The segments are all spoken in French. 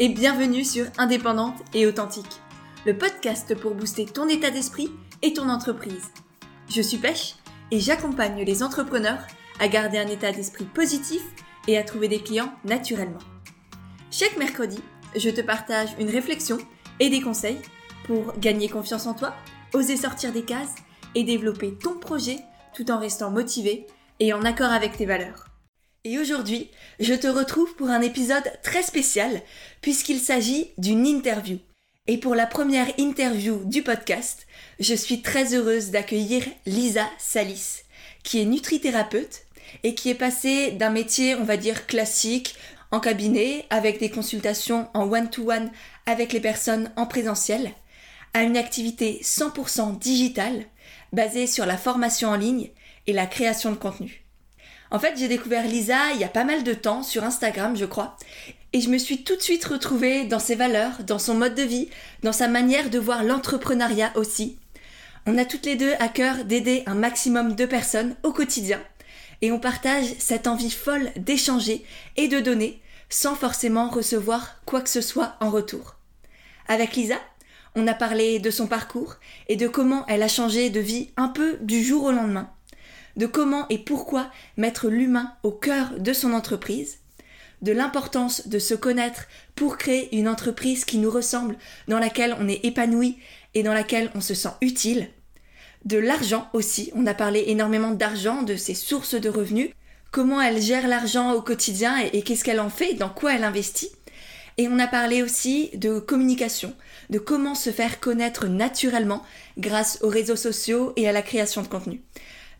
et bienvenue sur Indépendante et Authentique, le podcast pour booster ton état d'esprit et ton entreprise. Je suis Pêche et j'accompagne les entrepreneurs à garder un état d'esprit positif et à trouver des clients naturellement. Chaque mercredi, je te partage une réflexion et des conseils pour gagner confiance en toi, oser sortir des cases et développer ton projet tout en restant motivé et en accord avec tes valeurs. Et aujourd'hui, je te retrouve pour un épisode très spécial puisqu'il s'agit d'une interview. Et pour la première interview du podcast, je suis très heureuse d'accueillir Lisa Salis, qui est nutrithérapeute et qui est passée d'un métier, on va dire, classique, en cabinet, avec des consultations en one-to-one avec les personnes en présentiel, à une activité 100% digitale, basée sur la formation en ligne et la création de contenu. En fait, j'ai découvert Lisa il y a pas mal de temps sur Instagram, je crois, et je me suis tout de suite retrouvée dans ses valeurs, dans son mode de vie, dans sa manière de voir l'entrepreneuriat aussi. On a toutes les deux à cœur d'aider un maximum de personnes au quotidien, et on partage cette envie folle d'échanger et de donner sans forcément recevoir quoi que ce soit en retour. Avec Lisa, on a parlé de son parcours et de comment elle a changé de vie un peu du jour au lendemain de comment et pourquoi mettre l'humain au cœur de son entreprise, de l'importance de se connaître pour créer une entreprise qui nous ressemble, dans laquelle on est épanoui et dans laquelle on se sent utile, de l'argent aussi, on a parlé énormément d'argent, de ses sources de revenus, comment elle gère l'argent au quotidien et, qu'est-ce qu'elle en fait, dans quoi elle investit. Et on a parlé aussi de communication, de comment se faire connaître naturellement grâce aux réseaux sociaux et à la création de contenu.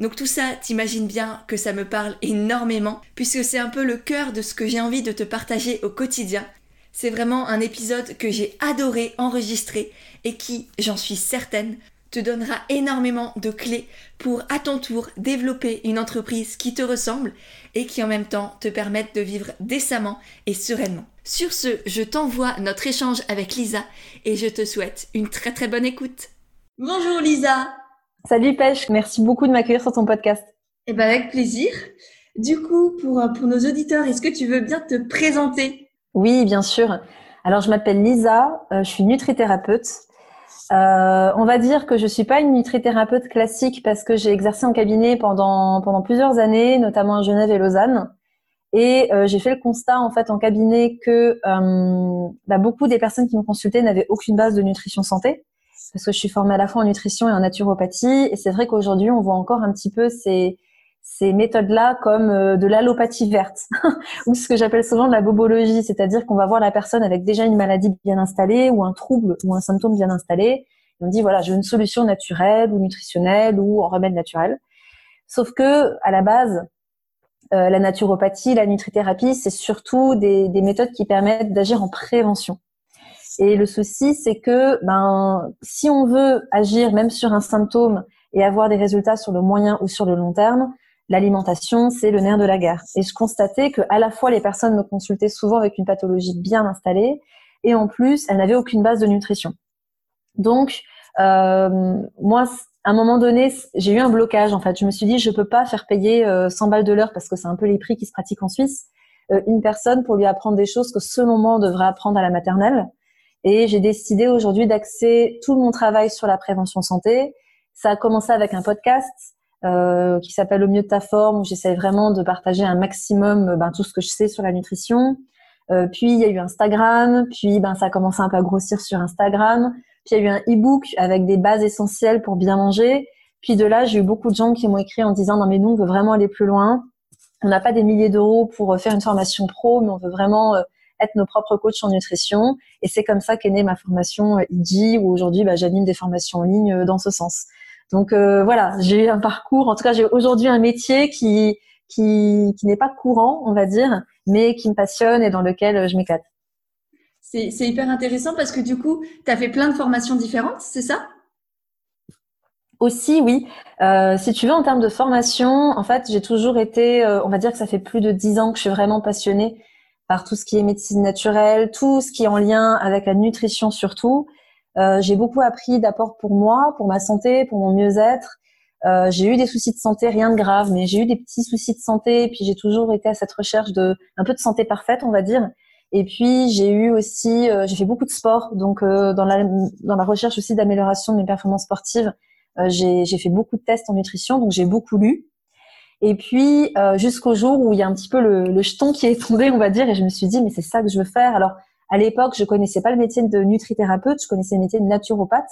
Donc tout ça, t'imagines bien que ça me parle énormément, puisque c'est un peu le cœur de ce que j'ai envie de te partager au quotidien. C'est vraiment un épisode que j'ai adoré enregistrer et qui, j'en suis certaine, te donnera énormément de clés pour à ton tour développer une entreprise qui te ressemble et qui en même temps te permette de vivre décemment et sereinement. Sur ce, je t'envoie notre échange avec Lisa et je te souhaite une très très bonne écoute. Bonjour Lisa Salut Pêche, merci beaucoup de m'accueillir sur ton podcast. Eh ben avec plaisir. Du coup, pour, euh, pour nos auditeurs, est-ce que tu veux bien te présenter? Oui, bien sûr. Alors, je m'appelle Lisa, euh, je suis nutrithérapeute. Euh, on va dire que je suis pas une nutrithérapeute classique parce que j'ai exercé en cabinet pendant pendant plusieurs années, notamment à Genève et Lausanne. Et euh, j'ai fait le constat en fait en cabinet que bah, beaucoup des personnes qui me consultaient n'avaient aucune base de nutrition santé parce que je suis formée à la fois en nutrition et en naturopathie. Et c'est vrai qu'aujourd'hui, on voit encore un petit peu ces, méthodes-là comme euh, de l'allopathie verte, ou ce que j'appelle souvent de la bobologie, c'est-à-dire qu'on va voir la personne avec déjà une maladie bien installée, ou un trouble, ou un symptôme bien installé. Et on dit, voilà, j'ai une solution naturelle, ou nutritionnelle, ou en remède naturel. Sauf que, à la base, euh, la naturopathie, la nutrithérapie, c'est surtout des méthodes qui permettent d'agir en prévention. Et le souci, c'est que ben, si on veut agir même sur un symptôme et avoir des résultats sur le moyen ou sur le long terme, l'alimentation, c'est le nerf de la guerre. Et je constatais que à la fois les personnes me consultaient souvent avec une pathologie bien installée, et en plus, elles n'avaient aucune base de nutrition. Donc, euh, moi, à un moment donné, j'ai eu un blocage. En fait, je me suis dit, je peux pas faire payer 100 euh, balles de l'heure parce que c'est un peu les prix qui se pratiquent en Suisse. Euh, une personne pour lui apprendre des choses que selon moi on devrait apprendre à la maternelle. Et j'ai décidé aujourd'hui d'axer tout mon travail sur la prévention santé. Ça a commencé avec un podcast euh, qui s'appelle Au mieux de ta forme, où j'essaie vraiment de partager un maximum euh, ben, tout ce que je sais sur la nutrition. Euh, puis il y a eu Instagram, puis ben ça a commencé un peu à grossir sur Instagram. Puis il y a eu un e-book avec des bases essentielles pour bien manger. Puis de là, j'ai eu beaucoup de gens qui m'ont écrit en disant non mais nous on veut vraiment aller plus loin. On n'a pas des milliers d'euros pour euh, faire une formation pro, mais on veut vraiment euh, être nos propres coachs en nutrition. Et c'est comme ça qu'est née ma formation IG, où aujourd'hui, bah, j'anime des formations en ligne euh, dans ce sens. Donc euh, voilà, j'ai eu un parcours, en tout cas j'ai aujourd'hui un métier qui, qui, qui n'est pas courant, on va dire, mais qui me passionne et dans lequel euh, je m'éclate. C'est hyper intéressant parce que du coup, tu as fait plein de formations différentes, c'est ça? Aussi, oui. Euh, si tu veux, en termes de formation, en fait, j'ai toujours été, on va dire que ça fait plus de dix ans que je suis vraiment passionnée par tout ce qui est médecine naturelle, tout ce qui est en lien avec la nutrition surtout. Euh, j'ai beaucoup appris d'abord pour moi, pour ma santé, pour mon mieux-être. Euh, j'ai eu des soucis de santé, rien de grave, mais j'ai eu des petits soucis de santé. Puis j'ai toujours été à cette recherche de un peu de santé parfaite, on va dire. Et puis j'ai eu aussi, j'ai fait beaucoup de sport, donc dans la dans la recherche aussi d'amélioration de mes performances sportives, j'ai j'ai fait beaucoup de tests en nutrition, donc j'ai beaucoup lu. Et puis jusqu'au jour où il y a un petit peu le, le jeton qui est tombé, on va dire, et je me suis dit mais c'est ça que je veux faire. Alors à l'époque, je connaissais pas le métier de nutrithérapeute, je connaissais le métier de naturopathe.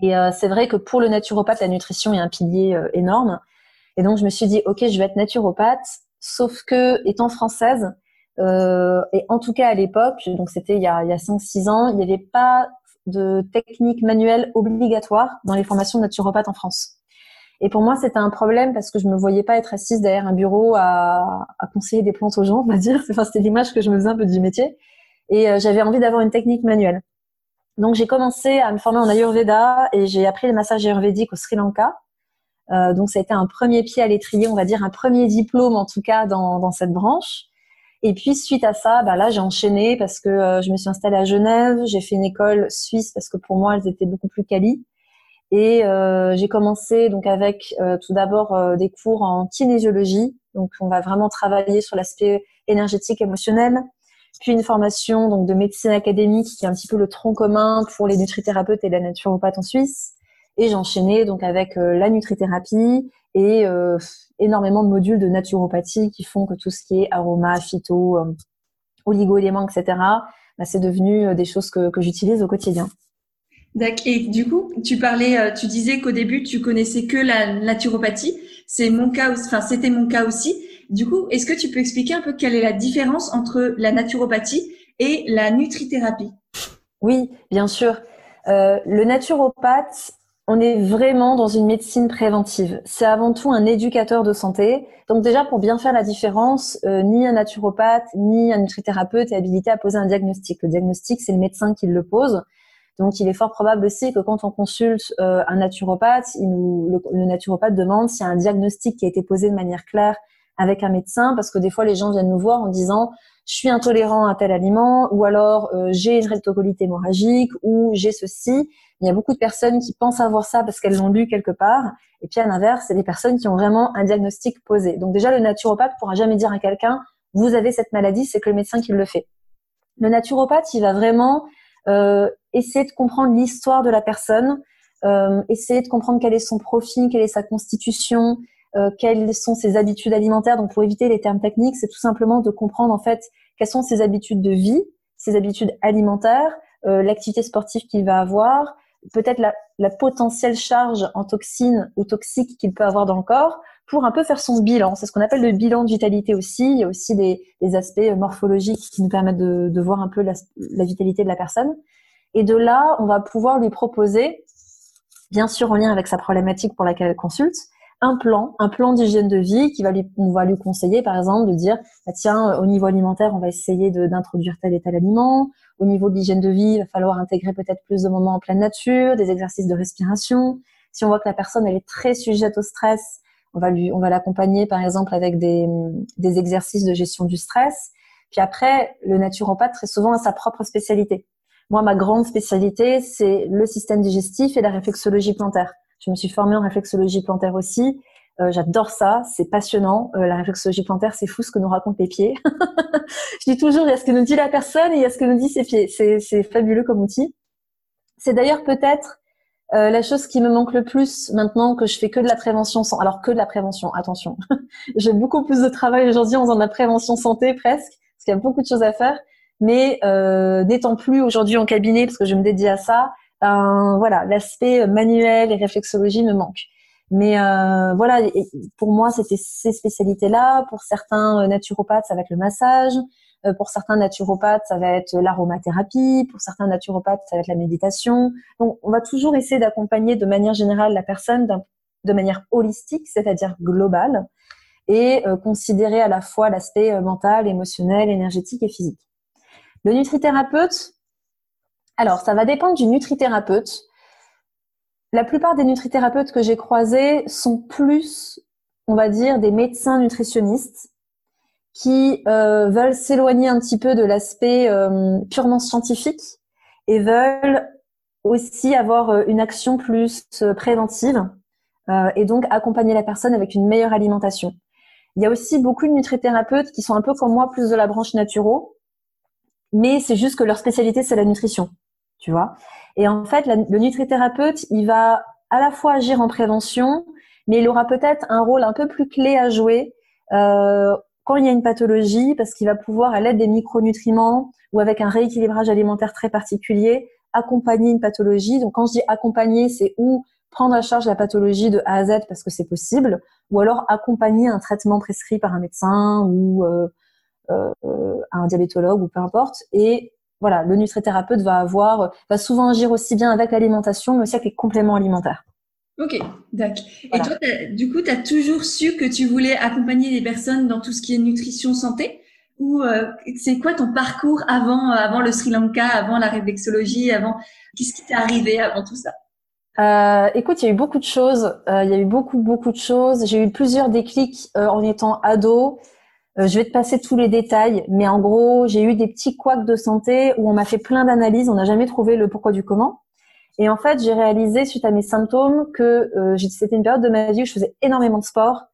Et euh, c'est vrai que pour le naturopathe, la nutrition est un pilier euh, énorme. Et donc je me suis dit, ok, je vais être naturopathe. Sauf que, étant française, euh, et en tout cas à l'époque, donc c'était il y a, il y a 5-6 ans, il n'y avait pas de technique manuelle obligatoire dans les formations de naturopathe en France. Et pour moi, c'était un problème parce que je me voyais pas être assise derrière un bureau à, à conseiller des plantes aux gens, on va dire. Enfin, c'était l'image que je me faisais un peu du métier. Et euh, j'avais envie d'avoir une technique manuelle. Donc j'ai commencé à me former en Ayurveda et j'ai appris les massages ayurvédiques au Sri Lanka. Euh, donc ça a été un premier pied à l'étrier, on va dire un premier diplôme en tout cas dans, dans cette branche. Et puis suite à ça, bah là j'ai enchaîné parce que euh, je me suis installée à Genève, j'ai fait une école suisse parce que pour moi elles étaient beaucoup plus quali. Et euh, j'ai commencé donc avec euh, tout d'abord euh, des cours en kinésiologie, donc on va vraiment travailler sur l'aspect énergétique, émotionnel, puis une formation donc de médecine académique qui est un petit peu le tronc commun pour les nutrithérapeutes et la naturopathe en Suisse. Et j'enchaînais donc avec euh, la nutrithérapie et euh, énormément de modules de naturopathie qui font que tout ce qui est aroma, phyto, euh, oligo-éléments, etc., bah, c'est devenu des choses que, que j'utilise au quotidien. D'accord. Et du coup, tu parlais, tu disais qu'au début, tu connaissais que la naturopathie. C'est mon cas, enfin, c'était mon cas aussi. Du coup, est-ce que tu peux expliquer un peu quelle est la différence entre la naturopathie et la nutrithérapie? Oui, bien sûr. Euh, le naturopathe, on est vraiment dans une médecine préventive. C'est avant tout un éducateur de santé. Donc déjà, pour bien faire la différence, euh, ni un naturopathe ni un nutrithérapeute est habilité à poser un diagnostic. Le diagnostic, c'est le médecin qui le pose. Donc, il est fort probable aussi que quand on consulte euh, un naturopathe, il nous, le, le, naturopathe demande s'il y a un diagnostic qui a été posé de manière claire avec un médecin parce que des fois les gens viennent nous voir en disant je suis intolérant à tel aliment ou alors euh, j'ai une rectocolite hémorragique ou j'ai ceci. Il y a beaucoup de personnes qui pensent avoir ça parce qu'elles l'ont lu quelque part. Et puis à l'inverse, c'est des personnes qui ont vraiment un diagnostic posé. Donc déjà, le naturopathe pourra jamais dire à quelqu'un vous avez cette maladie, c'est que le médecin qui le fait. Le naturopathe, il va vraiment euh, essayer de comprendre l'histoire de la personne, euh, essayer de comprendre quel est son profil, quelle est sa constitution, euh, quelles sont ses habitudes alimentaires. Donc pour éviter les termes techniques, c'est tout simplement de comprendre en fait quelles sont ses habitudes de vie, ses habitudes alimentaires, euh, l'activité sportive qu'il va avoir, peut-être la, la, potentielle charge en toxines ou toxiques qu'il peut avoir dans le corps, pour un peu faire son bilan. C'est ce qu'on appelle le bilan de vitalité aussi. Il y a aussi des, des aspects morphologiques qui nous permettent de, de voir un peu la, la vitalité de la personne. Et de là, on va pouvoir lui proposer, bien sûr en lien avec sa problématique pour laquelle elle consulte, un plan, un plan d'hygiène de vie qui va lui, on va lui conseiller, par exemple, de dire, bah, tiens, au niveau alimentaire, on va essayer d'introduire tel et tel aliment. Au niveau de l'hygiène de vie, il va falloir intégrer peut-être plus de moments en pleine nature, des exercices de respiration. Si on voit que la personne, elle est très sujette au stress, on va lui, on va l'accompagner, par exemple, avec des, des exercices de gestion du stress. Puis après, le naturopathe, très souvent, a sa propre spécialité. Moi, ma grande spécialité, c'est le système digestif et la réflexologie plantaire. Je me suis formée en réflexologie plantaire aussi. Euh, J'adore ça, c'est passionnant. Euh, la réflexologie plantaire, c'est fou ce que nous racontent les pieds. je dis toujours, il y a ce que nous dit la personne et il y a ce que nous dit ses pieds. C'est fabuleux comme outil. C'est d'ailleurs peut-être euh, la chose qui me manque le plus maintenant que je fais que de la prévention sans alors que de la prévention attention j'ai beaucoup plus de travail aujourd'hui en faisant de la prévention santé presque parce qu'il y a beaucoup de choses à faire mais euh, n'étant plus aujourd'hui en cabinet parce que je me dédie à ça ben, voilà, l'aspect manuel et réflexologie me manque. Mais euh, voilà, pour moi, c'était ces spécialités-là. Pour certains euh, naturopathes, ça va être le massage. Euh, pour certains naturopathes, ça va être l'aromathérapie. Pour certains naturopathes, ça va être la méditation. Donc, on va toujours essayer d'accompagner de manière générale la personne de manière holistique, c'est-à-dire globale, et considérer à la fois l'aspect mental, émotionnel, énergétique et physique. Le nutrithérapeute, alors, ça va dépendre du nutrithérapeute. La plupart des nutrithérapeutes que j'ai croisés sont plus, on va dire, des médecins nutritionnistes qui euh, veulent s'éloigner un petit peu de l'aspect euh, purement scientifique et veulent aussi avoir euh, une action plus préventive et donc accompagner la personne avec une meilleure alimentation. Il y a aussi beaucoup de nutrithérapeutes qui sont un peu comme moi, plus de la branche naturo, mais c'est juste que leur spécialité c'est la nutrition, tu vois. Et en fait, le nutrithérapeute, il va à la fois agir en prévention, mais il aura peut-être un rôle un peu plus clé à jouer euh, quand il y a une pathologie, parce qu'il va pouvoir, à l'aide des micronutriments ou avec un rééquilibrage alimentaire très particulier, accompagner une pathologie. Donc quand je dis accompagner, c'est ou prendre à charge la pathologie de A à Z parce que c'est possible, ou alors accompagner un traitement prescrit par un médecin ou euh, euh, un diabétologue ou peu importe. Et voilà, le nutrithérapeute va avoir, va souvent agir aussi bien avec l'alimentation, mais aussi avec les compléments alimentaires. Ok, d'accord. Et toi, du coup, tu as toujours su que tu voulais accompagner les personnes dans tout ce qui est nutrition santé? Ou euh, c'est quoi ton parcours avant, avant le Sri Lanka, avant la réflexologie, avant Qu'est-ce qui t'est arrivé avant tout ça? Euh, écoute, il y a eu beaucoup de choses. Euh, il y a eu beaucoup, beaucoup de choses. J'ai eu plusieurs déclics en étant ado. Euh, je vais te passer tous les détails, mais en gros, j'ai eu des petits couacs de santé où on m'a fait plein d'analyses. On n'a jamais trouvé le pourquoi du comment. Et en fait, j'ai réalisé suite à mes symptômes que c'était une période de ma vie où je faisais énormément de sport,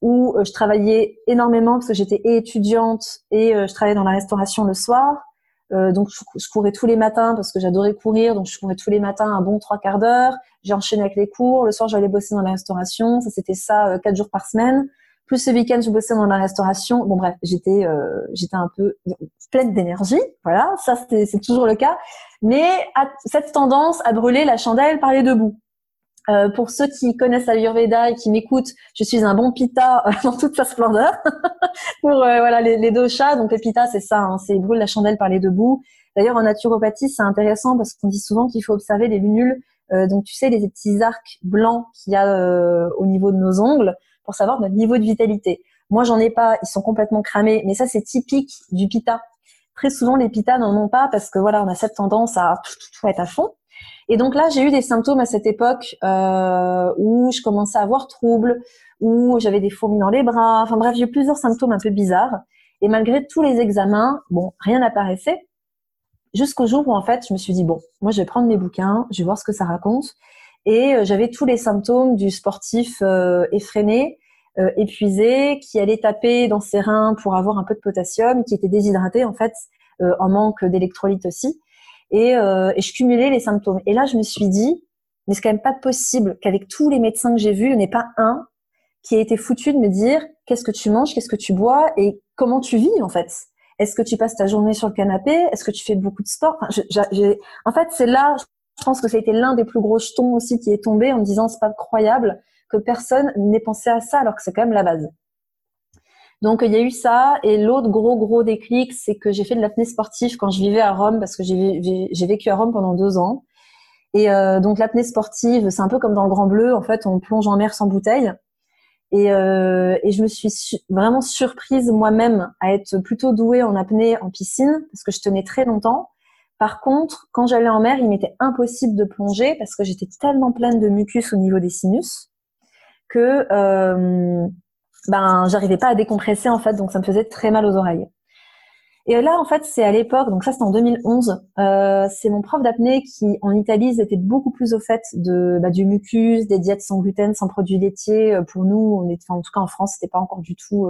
où je travaillais énormément parce que j'étais étudiante et je travaillais dans la restauration le soir. Euh, donc je, courais tous les matins parce que j'adorais courir, donc je courais tous les matins un bon trois quarts d'heure. J'ai enchaîné avec les cours. Le soir, j'allais bosser dans la restauration. Ça, c'était ça euh, quatre jours par semaine. Plus ce week-end, je bossais dans la restauration. Bon bref, j'étais euh, j'étais un peu pleine d'énergie. Voilà, ça c'est toujours le cas. Mais cette tendance à brûler la chandelle par les deux bouts. Euh, pour ceux qui connaissent l'Ayurveda et qui m'écoutent, je suis un bon pita euh, dans toute sa splendeur. pour euh, voilà les, les doshas, donc les pita c'est ça, hein, c'est brûle la chandelle par les deux bouts. D'ailleurs en naturopathie c'est intéressant parce qu'on dit souvent qu'il faut observer les lunules, donc tu sais les petits arcs blancs qu'il y a au niveau de nos ongles pour savoir notre niveau de vitalité. Moi j'en ai pas, ils sont complètement cramés, mais ça c'est typique du pita. Très souvent les pitas n'en ont pas parce que voilà on a cette tendance à tout être à fond. Et donc là, j'ai eu des symptômes à cette époque euh, où je commençais à avoir trouble, où j'avais des fourmis dans les bras. Enfin bref, j'ai eu plusieurs symptômes un peu bizarres. Et malgré tous les examens, bon, rien n'apparaissait. Jusqu'au jour où en fait, je me suis dit bon, moi je vais prendre mes bouquins, je vais voir ce que ça raconte. Et euh, j'avais tous les symptômes du sportif euh, effréné, euh, épuisé, qui allait taper dans ses reins pour avoir un peu de potassium, qui était déshydraté en fait, euh, en manque d'électrolytes aussi et, euh, et je cumulais les symptômes. Et là, je me suis dit, mais c'est quand même pas possible qu'avec tous les médecins que j'ai vus, il n'y ait pas un qui ait été foutu de me dire qu'est-ce que tu manges, qu'est-ce que tu bois et comment tu vis en fait? Est-ce que tu passes ta journée sur le canapé? Est-ce que tu fais beaucoup de sport? En fait, c'est là, je pense que ça a été l'un des plus gros jetons aussi qui est tombé en me disant c'est pas croyable que personne n'ait pensé à ça alors que c'est quand même la base. Donc il y a eu ça et l'autre gros gros déclic, c'est que j'ai fait de l'apnée sportive quand je vivais à Rome parce que j'ai vécu à Rome pendant deux ans. Et euh, donc l'apnée sportive, c'est un peu comme dans le Grand Bleu, en fait, on plonge en mer sans bouteille. Et, euh, et je me suis vraiment surprise moi-même à être plutôt douée en apnée en piscine parce que je tenais très longtemps. Par contre, quand j'allais en mer, il m'était impossible de plonger parce que j'étais tellement pleine de mucus au niveau des sinus que euh, ben j'arrivais pas à décompresser en fait, donc ça me faisait très mal aux oreilles. Et là, en fait, c'est à l'époque, donc ça c'était en 2011, euh, c'est mon prof d'apnée qui, en Italie, était beaucoup plus au fait de bah, du mucus, des diètes sans gluten, sans produits laitiers. Euh, pour nous, en tout cas en France, c'était pas encore du tout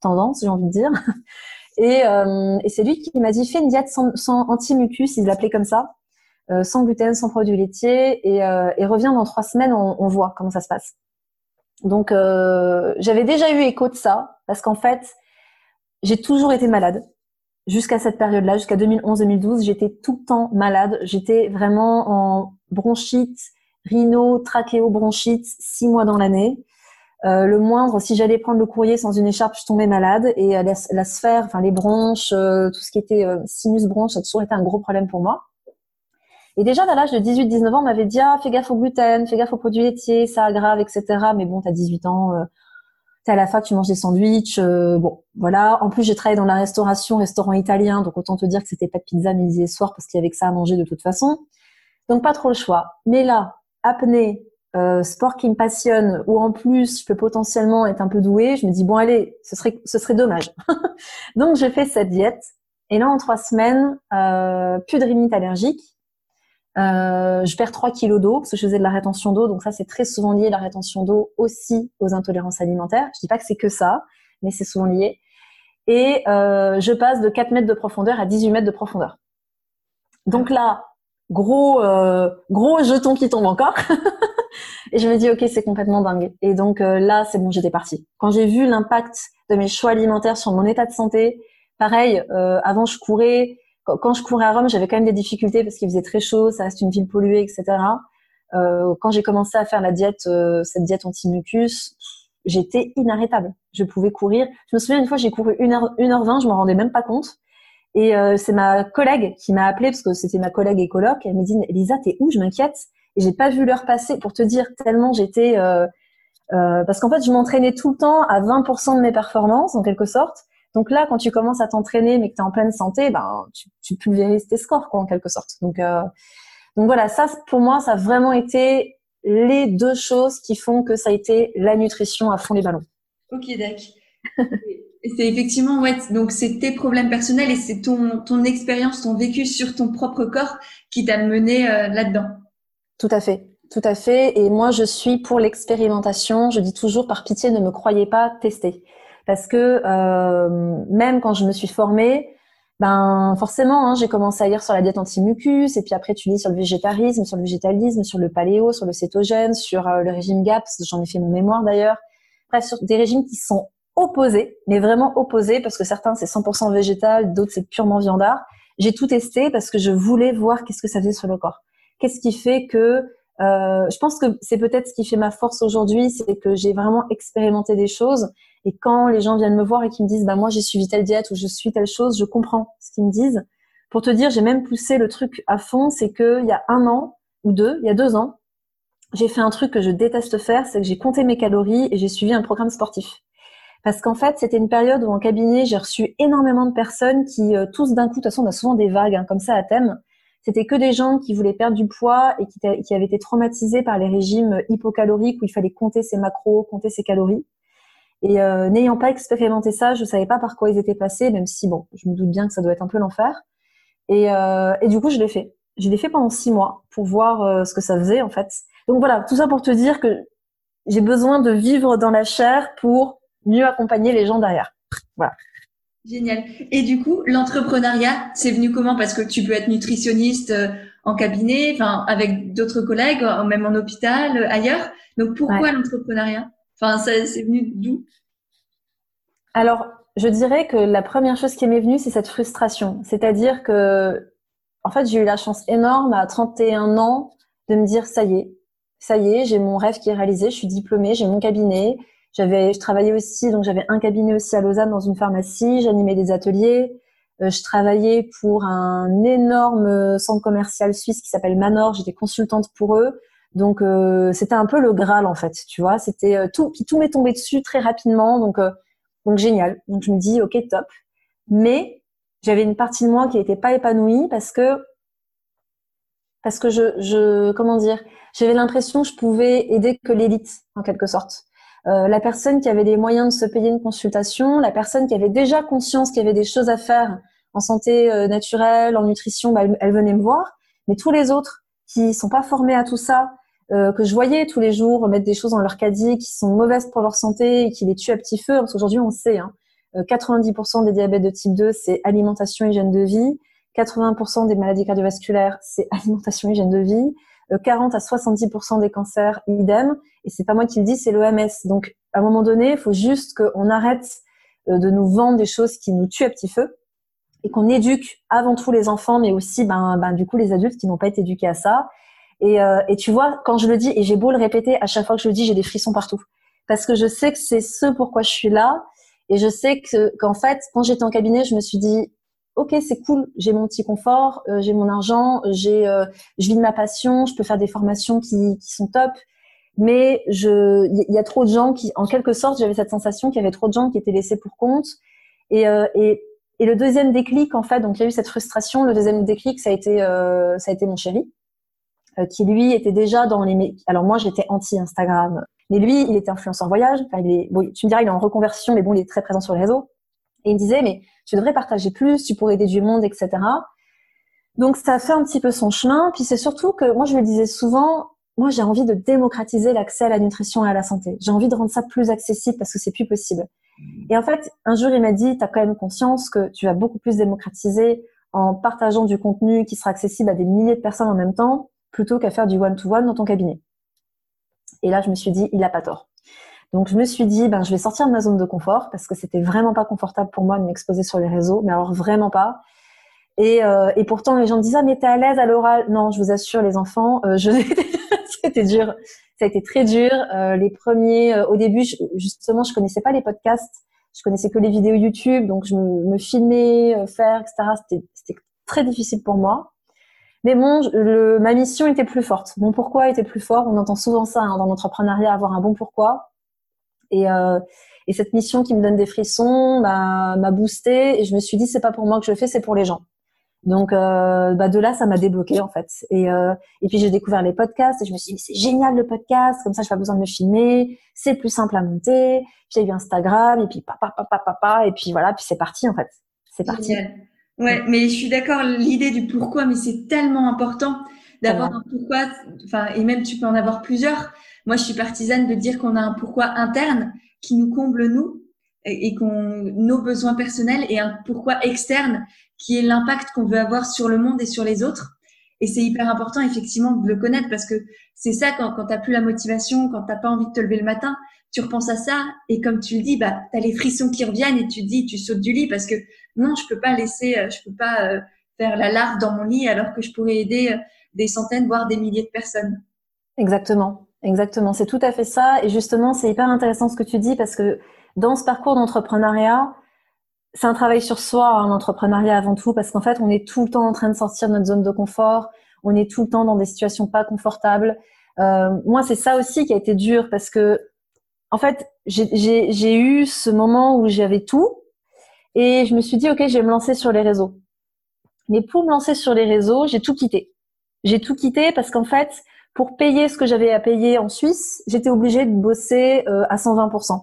tendance, j'ai envie de dire. Et, c'est lui qui m'a dit fais une diète sans, anti-mucus, il l'appelait comme ça, sans gluten, sans produits laitiers, et, reviens dans trois semaines, on voit comment ça se passe. Donc euh, j'avais déjà eu écho de ça parce qu'en fait j'ai toujours été malade jusqu'à cette période-là, jusqu'à 2011-2012, j'étais tout le temps malade. J'étais vraiment en bronchite, rhino, trachéobronchite, six mois dans l'année. Euh, le moindre, si j'allais prendre le courrier sans une écharpe, je tombais malade. Et la, la sphère, enfin les bronches, euh, tout ce qui était euh, sinus bronche, ça a toujours été un gros problème pour moi. Et déjà, à l'âge de 18-19 ans, on m'avait dit, ah, fais gaffe au gluten, fais gaffe aux produits laitiers, ça aggrave, etc. Mais bon, t'as 18 ans, euh, t'es à la fac, tu manges des sandwichs, euh, bon, voilà. En plus, j'ai travaillé dans la restauration, restaurant italien, donc autant te dire que c'était pas de pizza midi et soir parce qu'il y avait que ça à manger de toute façon. Donc pas trop le choix. Mais là, apnée, euh, sport qui me passionne, ou en plus je peux potentiellement être un peu douée, je me dis bon allez, ce serait ce serait dommage. donc j'ai fait cette diète. Et là en trois semaines, euh, plus de rhinite allergique, euh, je perds 3 kilos d'eau parce que je faisais de la rétention d'eau. Donc ça, c'est très souvent lié, la rétention d'eau, aussi aux intolérances alimentaires. Je dis pas que c'est que ça, mais c'est souvent lié. et euh, je passe de 4 mètres de profondeur à 18 mètres de profondeur. Donc là, gros euh, gros jeton qui tombe encore. et je me dis ok c'est complètement dingue. Et donc euh, là c'est bon j'étais partie. Quand j'ai vu l'impact de mes choix alimentaires sur mon état de santé, pareil euh, avant je courais quand je courais à Rome j'avais quand même des difficultés parce qu'il faisait très chaud, ça reste une ville polluée etc. Euh, quand j'ai commencé à faire la diète cette diète anti-mucus, j'étais inarrêtable. Je pouvais courir. Je me souviens une fois j'ai couru 1h 1h20, je m'en rendais même pas compte. Et euh, c'est ma collègue qui m'a appelé parce que c'était ma collègue écologue. Elle me dit Lisa, t'es où? Je m'inquiète. Et j'ai pas vu l'heure passer pour te dire tellement j'étais euh, euh, parce qu'en fait je m'entraînais tout le temps à 20% de mes performances en quelque sorte. Donc là, quand tu commences à t'entraîner mais que tu es en pleine santé, ben tu, tu pulvérises tes scores quoi en quelque sorte. Donc euh, donc voilà, ça pour moi ça a vraiment été les deux choses qui font que ça a été la nutrition à fond les ballons. Ok, d'accord. c'est effectivement, ouais, donc c'est tes problèmes personnels et c'est ton, ton expérience, ton vécu sur ton propre corps qui t'a mené euh, là-dedans. Tout à fait, tout à fait. Et moi, je suis pour l'expérimentation. Je dis toujours, par pitié, ne me croyez pas, tester. Parce que euh, même quand je me suis formée, ben forcément, hein, j'ai commencé à lire sur la diète anti-mucus, et puis après tu lis sur le végétarisme, sur le végétalisme, sur le paléo, sur le cétogène, sur euh, le régime GAPS, j'en ai fait mon mémoire d'ailleurs. Bref, sur des régimes qui sont opposés, mais vraiment opposés, parce que certains c'est 100% végétal, d'autres c'est purement viandard. J'ai tout testé parce que je voulais voir qu'est-ce que ça faisait sur le corps. Qu'est-ce qui fait que euh, je pense que c'est peut-être ce qui fait ma force aujourd'hui, c'est que j'ai vraiment expérimenté des choses. Et quand les gens viennent me voir et qui me disent, bah moi j'ai suivi telle diète ou je suis telle chose, je comprends ce qu'ils me disent. Pour te dire, j'ai même poussé le truc à fond, c'est que il y a un an ou deux, il y a deux ans, j'ai fait un truc que je déteste faire, c'est que j'ai compté mes calories et j'ai suivi un programme sportif. Parce qu'en fait, c'était une période où en cabinet, j'ai reçu énormément de personnes qui, euh, tous d'un coup, de toute façon, on a souvent des vagues hein, comme ça à thème. C'était que des gens qui voulaient perdre du poids et qui, qui, avaient été traumatisés par les régimes hypocaloriques où il fallait compter ses macros, compter ses calories. Et euh, n'ayant pas expérimenté ça, je savais pas par quoi ils étaient passés, même si bon, je me doute bien que ça doit être un peu l'enfer. Et, euh, et, du coup, je l'ai fait. Je l'ai fait pendant six mois pour voir euh, ce que ça faisait en fait. Donc voilà, tout ça pour te dire que j'ai besoin de vivre dans la chair pour mieux accompagner les gens derrière. Voilà. Génial. Et du coup, l'entrepreneuriat, c'est venu comment? Parce que tu peux être nutritionniste euh, en cabinet, enfin avec d'autres collègues, même en hôpital, euh, ailleurs. Donc pourquoi l'entrepreneuriat? Enfin, c'est venu d'où? Alors, je dirais que la première chose qui m'est venue, c'est cette frustration. C'est-à-dire que, en fait, j'ai eu la chance énorme à 31 ans de me dire ça y est, ça y est, j'ai mon rêve qui est réalisé, je suis diplômée, j'ai mon cabinet, j'avais, je travaillais aussi, donc j'avais un cabinet aussi à Lausanne dans une pharmacie. J'animais des ateliers. Euh, je travaillais pour un énorme centre commercial suisse qui s'appelle Manor. J'étais consultante pour eux. Donc euh, c'était un peu le Graal en fait, tu vois. C'était euh, tout, puis tout m'est tombé dessus très rapidement. Donc donc génial. Donc je me dis ok top. Mais j'avais une partie de moi qui n'était pas épanouie parce que parce que je, je comment dire, j'avais l'impression que je pouvais aider que l'élite en quelque sorte. Euh, la personne qui avait les moyens de se payer une consultation, la personne qui avait déjà conscience qu'il y avait des choses à faire en santé euh, naturelle, en nutrition, bah, elle, venait me voir. Mais tous les autres qui sont pas formés à tout ça, euh, que je voyais tous les jours mettre des choses dans leur caddie qui sont mauvaises pour leur santé et qui les tuent à petit feu, parce qu'aujourd'hui on sait, hein, 90% des diabètes de type 2, c'est alimentation, hygiène de vie. 80% des maladies cardiovasculaires, c'est alimentation, hygiène de vie. 40 à 70% des cancers, idem. Et c'est pas moi qui le dis, c'est l'OMS. Donc, à un moment donné, il faut juste qu'on arrête euh, de nous vendre des choses qui nous tuent à petit feu et qu'on éduque avant tout les enfants, mais aussi, ben, ben du coup, les adultes qui n'ont pas été éduqués à ça. Et, euh, et tu vois, quand je le dis, et j'ai beau le répéter, à chaque fois que je le dis, j'ai des frissons partout. Parce que je sais que c'est ce pourquoi je suis là. Et je sais que qu'en fait, quand j'étais en cabinet, je me suis dit, ok, c'est cool, j'ai mon petit confort, euh, j'ai mon argent, j'ai, euh, je vis de ma passion, je peux faire des formations qui, qui sont top, mais je, il y, a trop de gens qui, en quelque sorte, j'avais cette sensation qu'il y avait trop de gens qui étaient laissés pour compte. Et, euh, et, et le deuxième déclic, en fait, donc il y a eu cette frustration. Le deuxième déclic, ça a été, ça a été mon chéri, qui lui était déjà dans les. Alors moi, j'étais anti Instagram, mais lui, il était influenceur voyage. Enfin, il est, tu me diras, il est en reconversion, mais bon, il est très présent sur les réseaux. Et il me disait, mais tu devrais partager plus, tu pourrais aider du monde, etc. Donc ça fait un petit peu son chemin. Puis c'est surtout que moi je le disais souvent, moi j'ai envie de démocratiser l'accès à la nutrition et à la santé. J'ai envie de rendre ça plus accessible parce que c'est plus possible. Et en fait, un jour, il m'a dit, tu as quand même conscience que tu vas beaucoup plus démocratiser en partageant du contenu qui sera accessible à des milliers de personnes en même temps, plutôt qu'à faire du one-to-one dans ton cabinet. Et là, je me suis dit, il a pas tort. Donc, je me suis dit, ben, je vais sortir de ma zone de confort parce que c'était vraiment pas confortable pour moi de m'exposer sur les réseaux, mais alors vraiment pas. Et, euh, et pourtant, les gens me disent, ah, mais t'es à l'aise à l'oral? Non, je vous assure, les enfants, euh, c'était dur. Ça a été très dur. Euh, les premiers, au début, justement, je connaissais pas les podcasts. Je connaissais que les vidéos YouTube, donc je me, me filmais, faire, etc. C'était très difficile pour moi. Mais bon, le, ma mission était plus forte. Mon pourquoi était plus fort. On entend souvent ça hein, dans l'entrepreneuriat, avoir un bon pourquoi. Et, euh, et cette mission qui me donne des frissons m'a boosté. Et je me suis dit, c'est pas pour moi que je le fais, c'est pour les gens. Donc, euh, bah de là, ça m'a débloqué en fait. Et, euh, et puis j'ai découvert les podcasts et je me suis dit, c'est génial le podcast, comme ça, je pas besoin de me filmer, c'est plus simple à monter. J'ai eu Instagram et puis papa, papa, papa, et puis voilà, puis c'est parti en fait. C'est parti. Ouais, mais je suis d'accord, l'idée du pourquoi, mais c'est tellement important d'avoir un pourquoi. Enfin, et même tu peux en avoir plusieurs. Moi, je suis partisane de dire qu'on a un pourquoi interne qui nous comble nous et qu'on nos besoins personnels et un pourquoi externe qui est l'impact qu'on veut avoir sur le monde et sur les autres. Et c'est hyper important effectivement de le connaître parce que c'est ça quand, quand tu plus la motivation, quand t'as pas envie de te lever le matin, tu repenses à ça. Et comme tu le dis, bah tu as les frissons qui reviennent et tu te dis, tu sautes du lit parce que non, je peux pas laisser, euh, je peux pas euh, faire la larve dans mon lit alors que je pourrais aider euh, des centaines voire des milliers de personnes. Exactement, exactement, c'est tout à fait ça. Et justement c'est hyper intéressant ce que tu dis parce que dans ce parcours d'entrepreneuriat, c'est un travail sur soi, un hein, entrepreneuriat avant tout, parce qu'en fait, on est tout le temps en train de sortir de notre zone de confort, on est tout le temps dans des situations pas confortables. Euh, moi, c'est ça aussi qui a été dur, parce que, en fait, j'ai eu ce moment où j'avais tout, et je me suis dit, ok, je vais me lancer sur les réseaux. Mais pour me lancer sur les réseaux, j'ai tout quitté. J'ai tout quitté parce qu'en fait, pour payer ce que j'avais à payer en Suisse, j'étais obligée de bosser euh, à 120%.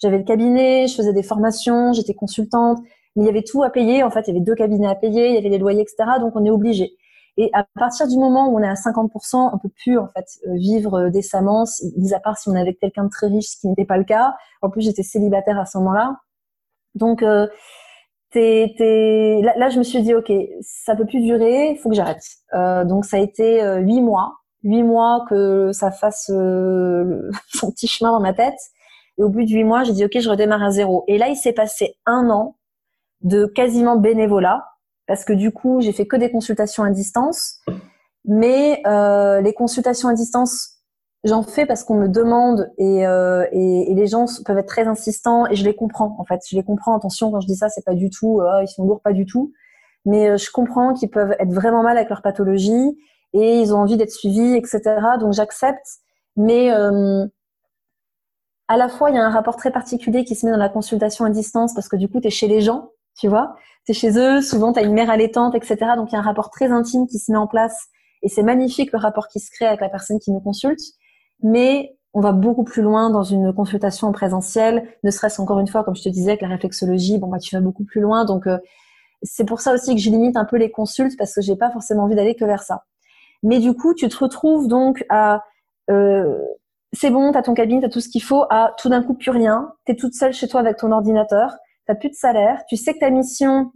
J'avais le cabinet, je faisais des formations, j'étais consultante, mais il y avait tout à payer. En fait, il y avait deux cabinets à payer, il y avait les loyers, etc. Donc, on est obligé. Et à partir du moment où on est à 50%, on peut plus en fait euh, vivre euh, décemment, mis à part si on est avec quelqu'un de très riche, ce qui n'était pas le cas. En plus, j'étais célibataire à ce moment-là. Donc, euh, t'es, t'es... Là, je me suis dit, ok, ça peut plus durer, il faut que j'arrête. Euh, donc, ça a été huit mois, huit mois que ça fasse euh, son petit chemin dans ma tête. Et au bout de huit mois, j'ai dit, OK, je redémarre à zéro. Et là, il s'est passé un an de quasiment bénévolat, parce que du coup, j'ai fait que des consultations à distance. Mais euh, les consultations à distance, j'en fais parce qu'on me demande et, euh, et, les gens peuvent être très insistants et je les comprends en fait. Je les comprends. Attention, quand je dis ça, c'est pas du tout, euh, ils sont lourds, pas du tout. Mais je comprends qu'ils peuvent être vraiment mal avec leur pathologie et ils ont envie d'être suivis, etc. Donc j'accepte. Mais à la fois, il y a un rapport très particulier qui se met dans la consultation à distance parce que du coup, tu es chez les gens, tu vois, tu es chez eux, souvent tu as une mère allaitante, etc. Donc il y a un rapport très intime qui se met en place et c'est magnifique le rapport qui se crée avec la personne qui nous consulte. Mais on va beaucoup plus loin dans une consultation en présentiel, ne serait-ce encore une fois, comme je te disais, avec la réflexologie, bon bah tu vas beaucoup plus loin. Donc euh, c'est pour ça aussi que je limite un peu les consultes parce que j'ai pas forcément envie d'aller que vers ça. Mais du coup, tu te retrouves donc à euh, c'est bon, tu as ton cabinet, tu as tout ce qu'il faut, à tout d'un coup plus rien, tu es toute seule chez toi avec ton ordinateur, tu plus de salaire, tu sais que ta mission,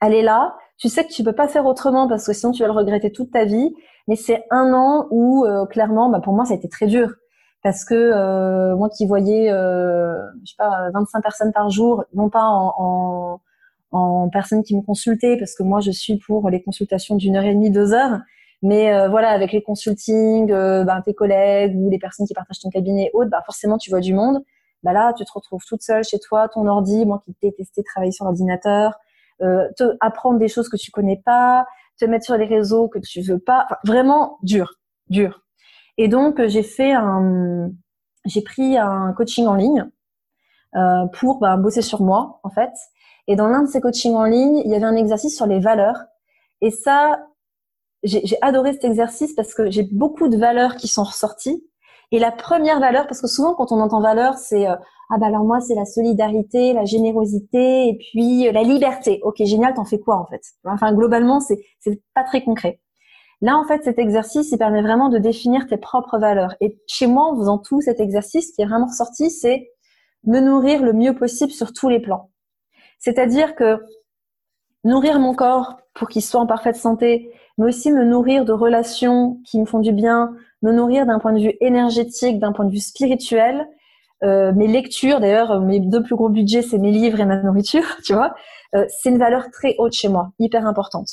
elle est là, tu sais que tu peux pas faire autrement parce que sinon tu vas le regretter toute ta vie, mais c'est un an où euh, clairement, bah, pour moi, ça a été très dur. Parce que euh, moi qui voyais, euh, je sais pas, 25 personnes par jour, non pas en, personnes qui me consultaient, parce que moi je suis pour les consultations d'une heure et demie, deux heures, mais euh, voilà, avec les consultings, ben, tes collègues ou les personnes qui partagent ton cabinet et autres, bah, forcément, tu vois du monde. Bah, là, tu te retrouves toute seule chez toi, ton ordi, moi qui détestais travailler sur l'ordinateur, euh, te apprendre des choses que tu connais pas, te mettre sur les réseaux que tu veux pas. vraiment dur, dur. Et donc, j'ai fait un, j'ai pris un coaching en ligne euh, pour bah, bosser sur moi, en fait. Et dans l'un de ces coachings en ligne, il y avait un exercice sur les valeurs. Et ça, j'ai adoré cet exercice parce que j'ai beaucoup de valeurs qui sont ressorties. Et la première valeur, parce que souvent quand on entend valeur, c'est euh, ah bah alors moi c'est la solidarité, la générosité et puis euh, la liberté. Ok génial, t'en fais quoi en fait? Enfin globalement c'est c'est pas très concret. Là en fait cet exercice il permet vraiment de définir tes propres valeurs. Et chez moi en faisant tout cet exercice, ce qui est vraiment ressorti c'est me nourrir le mieux possible sur tous les plans. C'est-à-dire que nourrir mon corps pour qu'il soit en parfaite santé, mais aussi me nourrir de relations qui me font du bien, me nourrir d'un point de vue énergétique, d'un point de vue spirituel. Euh, mes lectures, d'ailleurs, mes deux plus gros budgets, c'est mes livres et ma nourriture, tu vois. Euh, c'est une valeur très haute chez moi, hyper importante.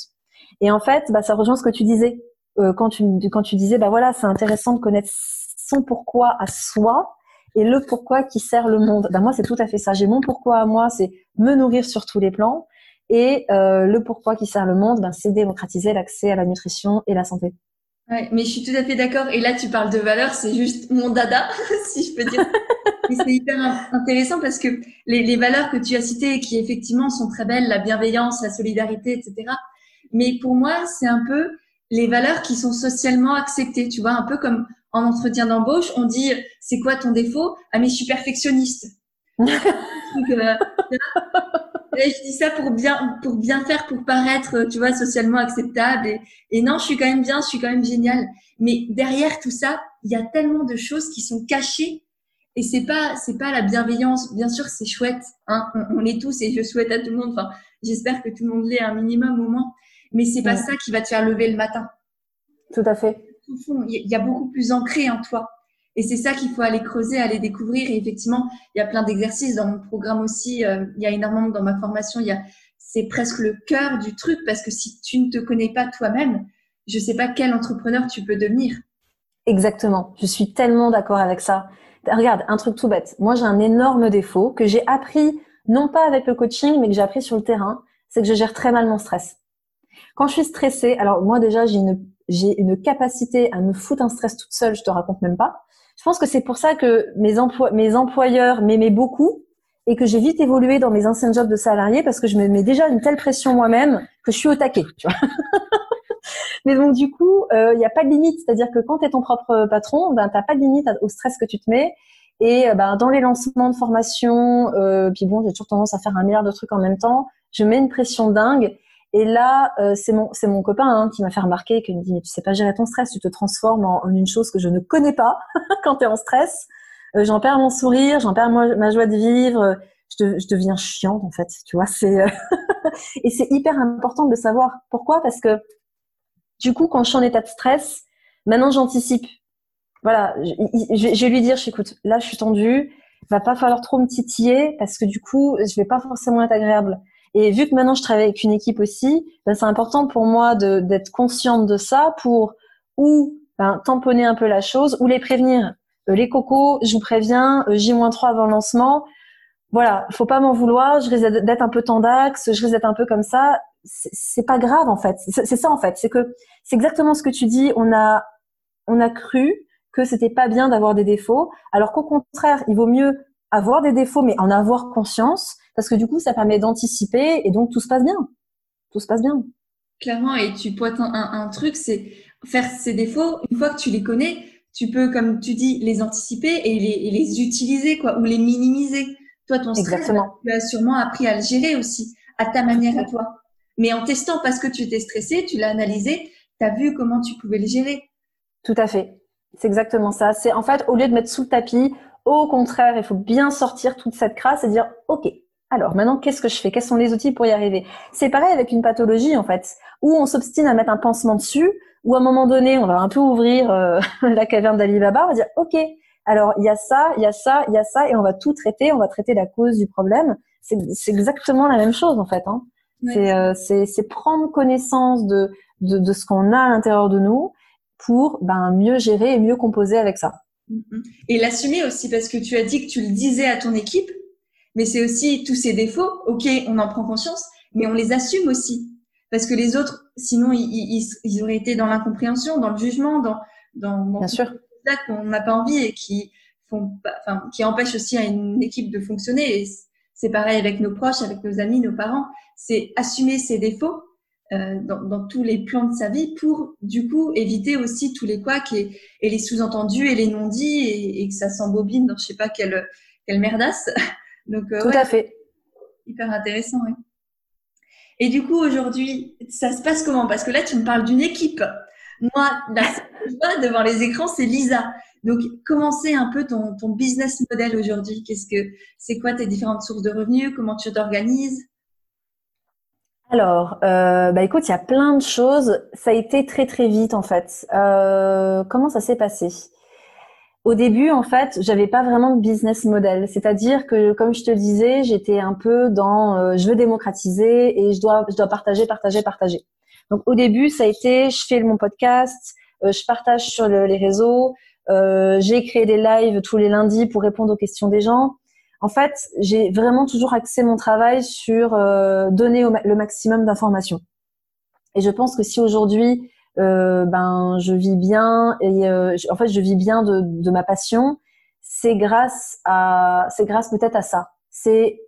Et en fait, bah, ça rejoint ce que tu disais euh, quand tu quand tu disais, bah voilà, c'est intéressant de connaître son pourquoi à soi et le pourquoi qui sert le monde. Bah moi, c'est tout à fait ça. J'ai mon pourquoi à moi, c'est me nourrir sur tous les plans. Et euh, le pourquoi qui sert le monde, ben, c'est démocratiser l'accès à la nutrition et la santé. Ouais, mais je suis tout à fait d'accord. Et là, tu parles de valeurs, c'est juste mon dada, si je peux dire. c'est hyper intéressant parce que les, les, valeurs que tu as citées, qui effectivement sont très belles, la bienveillance, la solidarité, etc. Mais pour moi, c'est un peu les valeurs qui sont socialement acceptées. Tu vois, un peu comme en entretien d'embauche, on dit c'est quoi ton défaut? Ah mais je suis perfectionniste. Euh, je dis ça pour bien, pour bien faire, pour paraître, tu vois, socialement acceptable. Et, et non, je suis quand même bien, je suis quand même génial. Mais derrière tout ça, il y a tellement de choses qui sont cachées. Et c'est pas, c'est pas la bienveillance. Bien sûr, c'est chouette. Hein on, est tous et je souhaite à tout le monde. Enfin, j'espère que tout le monde l'est un minimum au moins. Mais c'est pas ça qui va te faire lever le matin. Tout à fait. Il y a beaucoup plus ancré en toi. Et c'est ça qu'il faut aller creuser, aller découvrir. Et effectivement, il y a plein d'exercices dans mon programme aussi. Euh, il y a énormément dans ma formation. Il y a, c'est presque le cœur du truc parce que si tu ne te connais pas toi-même, je sais pas quel entrepreneur tu peux devenir. Exactement. Je suis tellement d'accord avec ça. Regarde, un truc tout bête. Moi, j'ai un énorme défaut que j'ai appris, non pas avec le coaching, mais que j'ai appris sur le terrain. C'est que je gère très mal mon stress. Quand je suis stressée, alors moi déjà, j'ai une, j'ai une capacité à me foutre un stress toute seule, je te raconte même pas. Je pense que c'est pour ça que mes, employeurs m'aimaient beaucoup et que j'ai vite évolué dans mes anciens jobs de salarié parce que je me mets déjà une telle pression moi-même que je suis au taquet. Tu vois Mais donc du coup, il euh, n'y a pas de limite. C'est-à-dire que quand tu es ton propre patron, ben, tu n'as pas de limite au stress que tu te mets. Et euh, ben, dans les lancements de formation, euh, puis bon, j'ai toujours tendance à faire un milliard de trucs en même temps, je mets une pression dingue. Et là, euh, c'est mon mon copain hein, qui m'a fait remarquer, qui me dit mais tu sais pas gérer ton stress, tu te transformes en, une chose que je ne connais pas quand tu es en stress. Euh, j'en perds mon sourire, j'en perds ma, joie de vivre, je, je, deviens chiante en fait, tu vois. C'est euh, et c'est hyper important de savoir pourquoi? Parce que du coup quand je suis en état de stress, maintenant j'anticipe. Voilà, je, je, vais lui dire, écoute, là je suis tendue, va pas falloir trop me titiller parce que du coup je vais pas forcément être agréable. Et vu que maintenant je travaille avec une équipe aussi, ben, c'est important pour moi d'être consciente de ça pour ou ben, tamponner un peu la chose ou les prévenir. Euh, les cocos, je vous préviens, euh, J-3 avant le lancement. Voilà, faut pas m'en vouloir, je risque d'être un peu tendax, je risque d'être un peu comme ça. C'est pas grave en fait. C'est ça en fait, c'est que c'est exactement ce que tu dis. On a on a cru que c'était pas bien d'avoir des défauts, alors qu'au contraire, il vaut mieux avoir des défauts, mais en avoir conscience, parce que du coup, ça permet d'anticiper et donc tout se passe bien. Tout se passe bien. Clairement, et tu pointes un, un, truc, c'est faire ces défauts, une fois que tu les connais, tu peux, comme tu dis, les anticiper et les, les utiliser, quoi, ou les minimiser. Toi, ton stress, tu as sûrement appris à le gérer aussi, à ta manière à toi. Mais en testant parce que tu étais stressé, tu l'as analysé, tu as vu comment tu pouvais le gérer. Tout à fait. C'est exactement ça. C'est en fait, au lieu de mettre sous le tapis, au contraire, il faut bien sortir toute cette crasse et dire, OK, alors maintenant, qu'est-ce que je fais? Quels sont les outils pour y arriver? C'est pareil avec une pathologie, en fait, où on s'obstine à mettre un pansement dessus, où à un moment donné, on va un peu ouvrir euh, la caverne d'Alibaba, on va dire, OK, alors il y a ça, il y a ça, il y a ça, et on va tout traiter, on va traiter la cause du problème. C'est exactement la même chose, en fait. Hein. Euh, c'est prendre connaissance de, de, de ce qu'on a à l'intérieur de nous pour ben, mieux gérer et mieux composer avec ça. Mm-hmm. Et l'assumer aussi, parce que tu as dit que tu le disais à ton équipe, mais c'est aussi tous ces défauts. Ok, on en prend conscience, mais on les assume aussi. Parce que les autres, sinon, ils, ils, auraient été dans l'incompréhension, dans le jugement, dans, dans, dans Bien sûr. ça qu'on n'a pas envie et qui font, enfin, qui empêchent aussi à une équipe de fonctionner. Et c'est pareil avec nos proches, avec nos amis, nos parents. C'est assumer ces défauts euh, dans, dans, tous les plans de sa vie pour du coup éviter aussi tous les couacs et, et les sous-entendus et les non-dits et, et, que ça s'embobine dans je sais pas quelle quelle merdasse. Donc euh, tout à fait. Hyper intéressant. Oui. Et du coup aujourd'hui ça se passe comment? Parce que là tu me parles d'une équipe. Moi là je vois devant les écrans c'est Lisa. Donc, comment c'est un peu ton, ton business model aujourd'hui? Qu'est-ce que c'est quoi tes différentes sources de revenus? Comment tu t'organises? Alors, euh, bah écoute, il y a plein de choses. Ça a été très très vite en fait. Euh, comment ça s'est passé? Au début, en fait, j'avais pas vraiment de business model. C'est-à-dire que, comme je te disais, j'étais un peu dans euh, je veux démocratiser et je dois je dois partager, partager, partager. Donc au début, ça a été je fais mon podcast, euh, je partage sur les réseaux, euh, j'ai créé des lives tous les lundis pour répondre aux questions des gens en fait, j'ai vraiment toujours axé mon travail sur euh, donner le maximum d'informations. Et je pense que si aujourd'hui, ben, je vis bien et euh, en fait, je vis bien de, de ma passion, c'est grâce à, c'est grâce peut-être à ça. C'est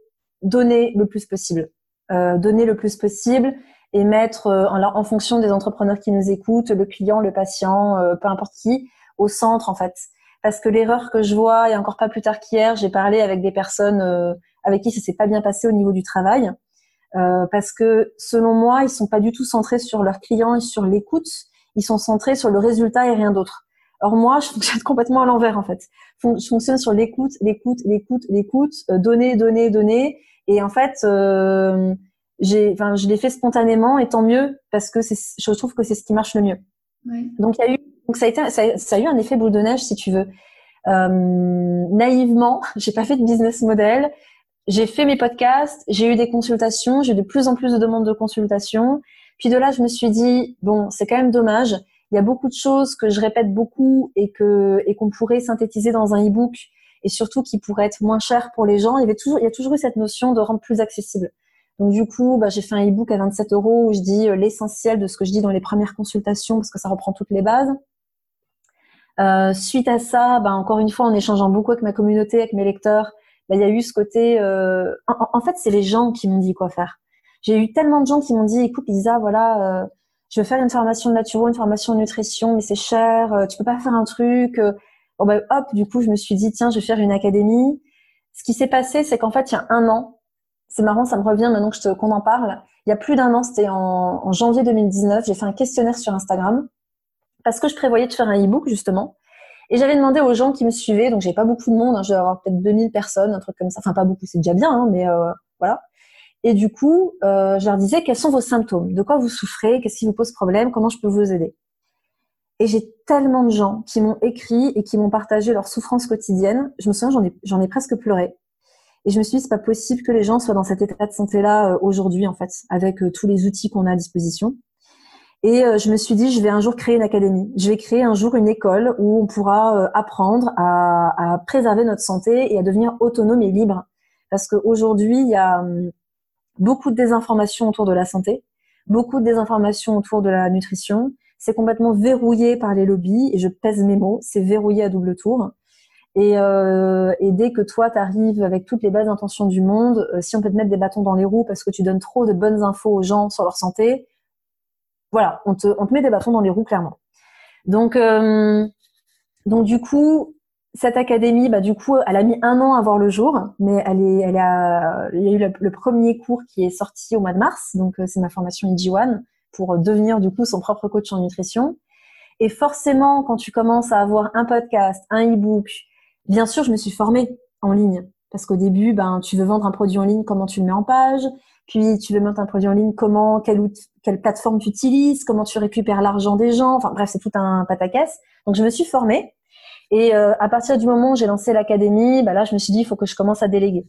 donner le plus possible, euh, donner le plus possible et mettre en, en, fonction des entrepreneurs qui nous écoutent, le client, le patient, peu importe qui, au centre en fait. Parce que l'erreur que je vois, et encore pas plus tard qu'hier, j'ai parlé avec des personnes euh, avec qui ça s'est pas bien passé au niveau du travail, euh, parce que selon moi, ils sont pas du tout centrés sur leurs clients et sur l'écoute, ils sont centrés sur le résultat et rien d'autre. Or moi, je fonctionne complètement à l'envers en fait. Je fonctionne sur l'écoute, l'écoute, l'écoute, l'écoute, euh, donner, donner, donner, et en fait, euh, j'ai, enfin, je l'ai fait spontanément et tant mieux parce que je trouve que c'est ce qui marche le mieux. Ouais. Donc il y a eu donc ça a, été, ça, ça, a eu un effet boule de neige, si tu veux. Euh, naïvement, j'ai pas fait de business model. J'ai fait mes podcasts, j'ai eu des consultations, j'ai eu de plus en plus de demandes de consultations. Puis de là, je me suis dit bon, c'est quand même dommage. Il y a beaucoup de choses que je répète beaucoup et que et qu'on pourrait synthétiser dans un e-book et surtout qui pourrait être moins cher pour les gens. Il y avait toujours, il y a toujours eu cette notion de rendre plus accessible. Donc du coup, bah, j'ai fait un e-book à 27 euros où je dis euh, l'essentiel de ce que je dis dans les premières consultations parce que ça reprend toutes les bases. Euh, suite à ça, bah, encore une fois, en échangeant beaucoup avec ma communauté, avec mes lecteurs, bah, il y a eu ce côté. Euh... En, fait, c'est les gens qui m'ont dit quoi faire. J'ai eu tellement de gens qui m'ont dit, écoute Lisa, voilà, euh, je veux faire une formation de naturo, une formation de nutrition, mais c'est cher, euh, tu peux pas faire un truc. Euh. Bon bah, hop, du coup, je me suis dit, tiens, je vais faire une académie. Ce qui s'est passé, c'est qu'en fait, il y a un an, c'est marrant, ça me revient maintenant que qu'on en parle. Il y a plus d'un an, c'était en, en janvier 2019, j'ai fait un questionnaire sur Instagram parce que je prévoyais de faire un e-book justement. Et j'avais demandé aux gens qui me suivaient, donc j'ai pas beaucoup de monde, hein, j'ai avoir peut-être 2000 personnes, un truc comme ça. Enfin pas beaucoup, c'est déjà bien, hein, mais euh, voilà. Et du coup, euh, je leur disais quels sont vos symptômes, de quoi vous souffrez, qu'est-ce qui vous pose problème, comment je peux vous aider? Et j'ai tellement de gens qui m'ont écrit et qui m'ont partagé leurs souffrances quotidiennes. Je me souviens, j'en ai, j'en ai presque pleuré. Et je me suis dit, c'est pas possible que les gens soient dans cet état de santé-là euh, aujourd'hui, en fait, avec euh, tous les outils qu'on a à disposition. Et euh, je me suis dit, je vais un jour créer une académie. Je vais créer un jour une école où on pourra euh, apprendre à, à, préserver notre santé et à devenir autonome et libre. Parce qu'aujourd'hui, il y a hum, beaucoup de désinformation autour de la santé, beaucoup de désinformation autour de la nutrition. C'est complètement verrouillé par les lobbies, et je pèse mes mots, c'est verrouillé à double tour. Et, euh, et dès que toi, tu arrives avec toutes les belles intentions du monde, euh, si on peut te mettre des bâtons dans les roues parce que tu donnes trop de bonnes infos aux gens sur leur santé, voilà, on te, met des bâtons dans les roues clairement. Donc, euh, donc du coup, cette académie, bah, du coup, elle a mis un an à voir le jour, mais elle est, elle a, il y a eu le, premier cours qui est sorti au mois de mars, donc euh, c'est ma formation IG1 pour devenir du coup son propre coach en nutrition. Et forcément, quand tu commences à avoir un podcast, un e-book, bien sûr, je me suis formée en ligne parce qu'au début, ben, tu veux vendre un produit en ligne, comment tu le mets en page, puis tu veux mettre un produit en ligne, comment, quelle, quelle plateforme tu utilises, comment tu récupères l'argent des gens. Enfin bref, c'est tout un pataquès. Donc je me suis formée. Et euh, à partir du moment où j'ai lancé l'académie, bah là je me suis dit il faut que je commence à déléguer.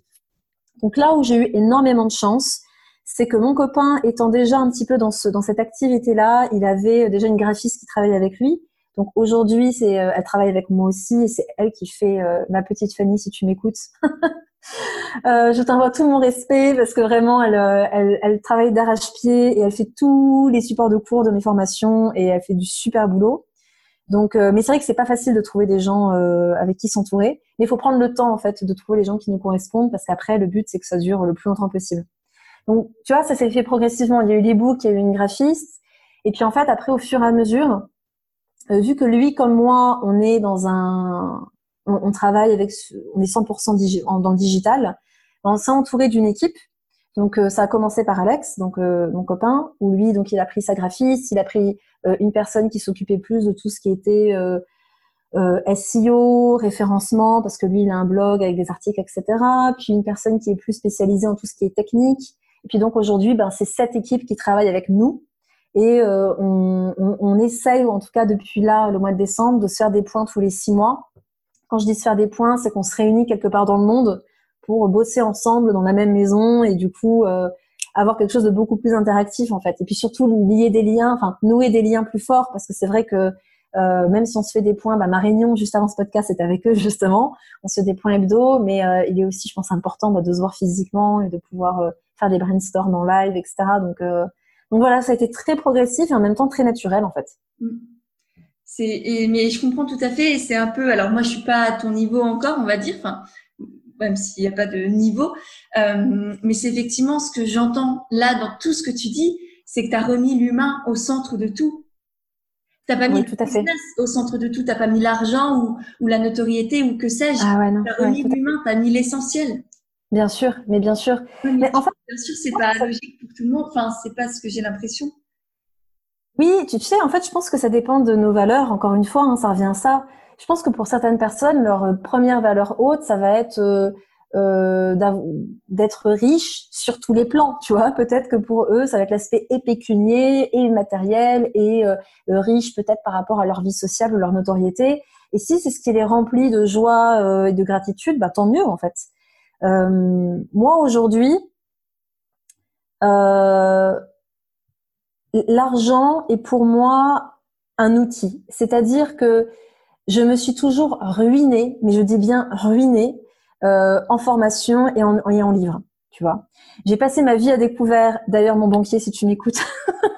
Donc là où j'ai eu énormément de chance, c'est que mon copain étant déjà un petit peu dans ce dans cette activité-là, il avait déjà une graphiste qui travaillait avec lui. Donc aujourd'hui, c'est euh, elle travaille avec moi aussi et c'est elle qui fait euh, ma petite Fanny si tu m'écoutes. Euh, je t'envoie tout mon respect parce que vraiment, elle, euh, elle, travaille d'arrache-pied et elle fait tous les supports de cours de mes formations et elle fait du super boulot. Donc, euh, mais c'est vrai que c'est pas facile de trouver des gens avec qui s'entourer. Mais il faut prendre le temps en fait de trouver les gens qui nous correspondent parce qu'après, le but c'est que ça dure le plus longtemps possible. Donc, tu vois, ça s'est fait progressivement. Il y a eu les books, il y a eu une graphiste, et puis en fait, après, au fur et à mesure, vu que lui comme moi, on est dans un on, travaille avec, on est 100% dans le digital. On s'est entouré d'une équipe. Donc euh, ça a commencé par Alex, donc euh, mon copain, où lui donc il a pris sa graphiste, il a pris euh, une personne qui s'occupait plus de tout ce qui était SEO, référencement, parce que lui, il a un blog avec des articles, etc. Puis une personne qui est plus spécialisée en tout ce qui est technique. Et puis donc aujourd'hui, ben, c'est cette équipe qui travaille avec nous. Et on, essaye, ou en tout cas depuis là, le mois de décembre, de se faire des points tous les six mois. Quand je dis se faire des points, c'est qu'on se réunit quelque part dans le monde pour bosser ensemble dans la même maison et du coup euh, avoir quelque chose de beaucoup plus interactif en fait. Et puis surtout lier des liens, enfin nouer des liens plus forts parce que c'est vrai que euh, même si on se fait des points, bah, ma réunion juste avant ce podcast c'était avec eux justement. On se fait des points hebdo, mais euh, il est aussi, je pense, important bah, de se voir physiquement et de pouvoir faire des brainstorms en live, etc. Donc, donc voilà, ça a été très progressif et en même temps très naturel en fait. Mm. C'est, mais je comprends tout à fait. Et c'est un peu, alors moi je suis pas à ton niveau encore, on va dire, enfin même s'il n'y a pas de niveau, euh, mais c'est effectivement ce que j'entends là dans tout ce que tu dis, c'est que tu as remis l'humain au centre de tout. T'as pas mis tout le business au centre de tout, t'as pas mis l'argent ou, ou, la notoriété ou que sais-je. Ah ouais, t'as remis ouais, l'humain, t'as mis l'essentiel. Bien sûr, mais bien sûr. mais, mais en fait, bien sûr, c'est pas logique pour tout le monde. Enfin, c'est pas ce que j'ai l'impression. Oui, tu sais, en fait, je pense que ça dépend de nos valeurs. Encore une fois, hein, ça revient à ça. Je pense que pour certaines personnes, leur première valeur haute, ça va être euh, euh, d'être riche sur tous les plans, tu vois. Peut-être que pour eux, ça va être l'aspect et pécunier et matériel et euh, riche peut-être par rapport à leur vie sociale ou leur notoriété. Et si c'est ce qui les remplit de joie euh, et de gratitude, bah tant mieux en fait. Euh, moi aujourd'hui, euh, l'argent est pour moi un outil. C'est-à-dire que je me suis toujours ruinée, mais je dis bien ruinée, euh, en formation et en, et en livre. Tu vois, j'ai passé ma vie à découvert. D'ailleurs, mon banquier, si tu m'écoutes,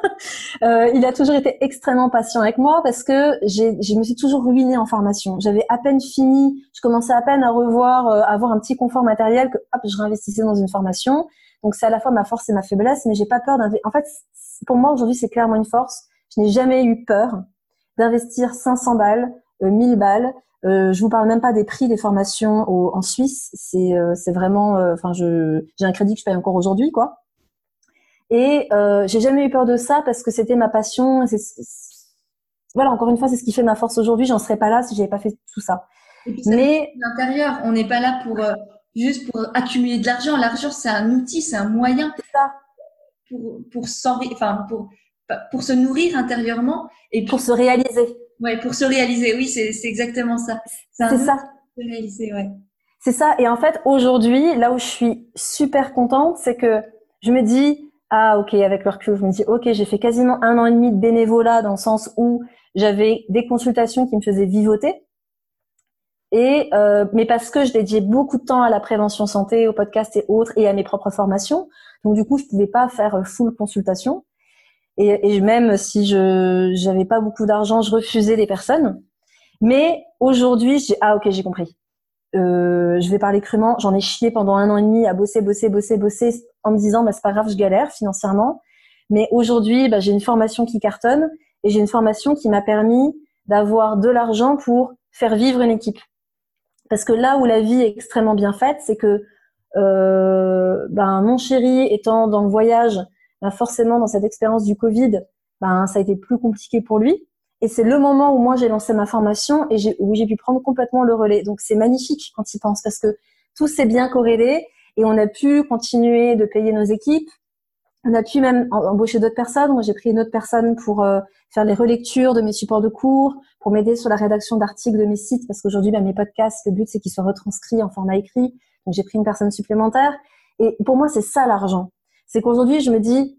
euh, il a toujours été extrêmement patient avec moi parce que j'ai, je me suis toujours ruinée en formation. J'avais à peine fini, je commençais à peine à revoir, euh, avoir un petit confort matériel que hop, je réinvestissais dans une formation. Donc c'est à la fois ma force et ma faiblesse, mais j'ai pas peur d'investir. En fait, pour moi aujourd'hui, c'est clairement une force. Je n'ai jamais eu peur d'investir 500 balles, euh, 1000 balles, euh, je vous parle même pas des prix des formations au, en Suisse. C'est euh, c'est vraiment, euh, enfin, je j'ai un crédit que je paye encore aujourd'hui, quoi. Et euh, j'ai jamais eu peur de ça parce que c'était ma passion. Voilà, encore une fois, c'est ce qui fait ma force aujourd'hui. J'en serais pas là si j'avais pas fait tout ça. Et puis, Mais l'intérieur, on n'est pas là pour euh, juste pour accumuler de l'argent. L'argent, c'est un outil, c'est un moyen. C'est ça. Pour pour enfin pour pour se nourrir intérieurement et pour se réaliser. Ouais, pour se réaliser, oui, c'est exactement ça. C'est ça. Se réaliser, ouais. C'est ça. Et en fait, aujourd'hui, là où je suis super contente, c'est que je me dis, ah ok, avec le recul, je me dis, ok, j'ai fait quasiment un an et demi de bénévolat dans le sens où j'avais des consultations qui me faisaient vivoter. Et euh, mais parce que je dédiais beaucoup de temps à la prévention santé, au podcast et autres, et à mes propres formations, donc du coup, je pouvais pas faire full consultation. Et, et même si je j'avais pas beaucoup d'argent, je refusais les personnes. Mais aujourd'hui, j'ai ah ok, j'ai compris. Euh, je vais parler crûment. J'en ai chié pendant un an et demi à bosser, bosser, bosser, bosser, en me disant bah c'est pas grave, je galère financièrement. Mais aujourd'hui, bah, j'ai une formation qui cartonne et j'ai une formation qui m'a permis d'avoir de l'argent pour faire vivre une équipe. Parce que là où la vie est extrêmement bien faite, c'est que ben, mon chéri étant dans le voyage, ben forcément dans cette expérience du Covid, ben ça a été plus compliqué pour lui. Et c'est le moment où moi j'ai lancé ma formation et où j'ai pu prendre complètement le relais. Donc c'est magnifique quand il pense parce que tout s'est bien corrélé et on a pu continuer de payer nos équipes. On a pu même embaucher d'autres personnes. Moi j'ai pris une autre personne pour euh, faire les relectures de mes supports de cours, pour m'aider sur la rédaction d'articles de mes sites parce qu'aujourd'hui ben, mes podcasts, le but c'est qu'ils soient retranscrits en format écrit. Donc j'ai pris une personne supplémentaire. Et pour moi c'est ça l'argent c'est qu'aujourd'hui, je me dis,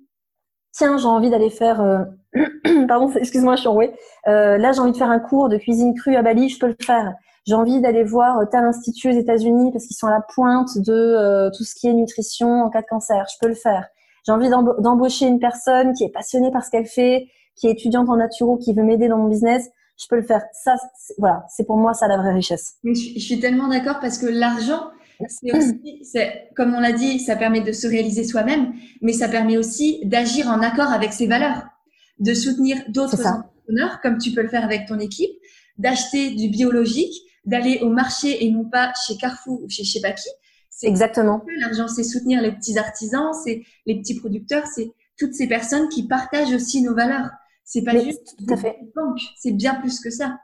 tiens, j'ai envie d'aller faire, euh... pardon, excuse-moi, je suis enrouée. Euh, là, j'ai envie de faire un cours de cuisine crue à Bali, je peux le faire. J'ai envie d'aller voir tel institut aux États-Unis parce qu'ils sont à la pointe de euh, tout ce qui est nutrition en cas de cancer, je peux le faire. J'ai envie d'embaucher une personne qui est passionnée par ce qu'elle fait, qui est étudiante en naturo, qui veut m'aider dans mon business, je peux le faire. Ça, voilà, c'est pour moi ça la vraie richesse. je, je suis tellement d'accord parce que l'argent, c'est aussi, c'est, comme on l'a dit, ça permet de se réaliser soi-même, mais ça permet aussi d'agir en accord avec ses valeurs, de soutenir d'autres entrepreneurs, comme tu peux le faire avec ton équipe, d'acheter du biologique, d'aller au marché et non pas chez Carrefour ou chez je sais pas qui. C'est Exactement. L'argent, c'est soutenir les petits artisans, c'est les petits producteurs, c'est toutes ces personnes qui partagent aussi nos valeurs. C'est pas juste tout à fait. banque, c'est bien plus que ça.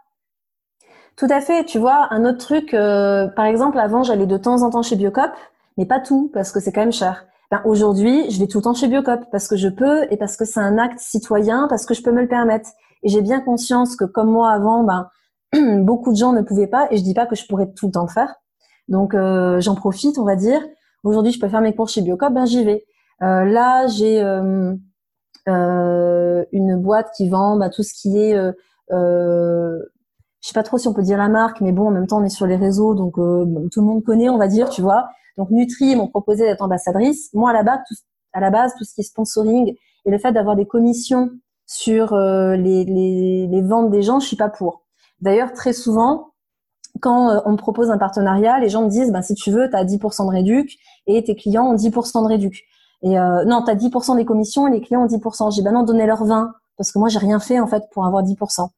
Tout à fait. Tu vois, un autre truc, euh, par exemple, avant, j'allais de temps en temps chez Biocop, mais pas tout, parce que c'est quand même cher. Ben, Aujourd'hui, je vais tout le temps chez Biocop, parce que je peux et parce que c'est un acte citoyen, parce que je peux me le permettre. Et j'ai bien conscience que, comme moi avant, ben, beaucoup de gens ne pouvaient pas, et je dis pas que je pourrais tout le temps le faire. Donc, euh, j'en profite, on va dire. Aujourd'hui, je peux faire mes cours chez Biocop, ben j'y vais. Euh, là, j'ai une boîte qui vend ben, tout ce qui est je sais pas trop si on peut dire la marque, mais bon, en même temps, on est sur les réseaux, donc euh, tout le monde connaît, on va dire, tu vois. Donc Nutri m'ont proposé d'être ambassadrice. Moi, à la base, tout, à la base, tout ce qui est sponsoring et le fait d'avoir des commissions sur euh, les, les, les, ventes des gens, je suis pas pour. D'ailleurs, très souvent, quand euh, on me propose un partenariat, les gens me disent, ben, si tu veux, tu as 10% de réduc et tes clients ont 10% de réduc. Et euh, non, tu as 10% des commissions et les clients ont 10%. J'ai ben non, donnez leur 20 parce que moi, j'ai rien fait en fait pour avoir 10%.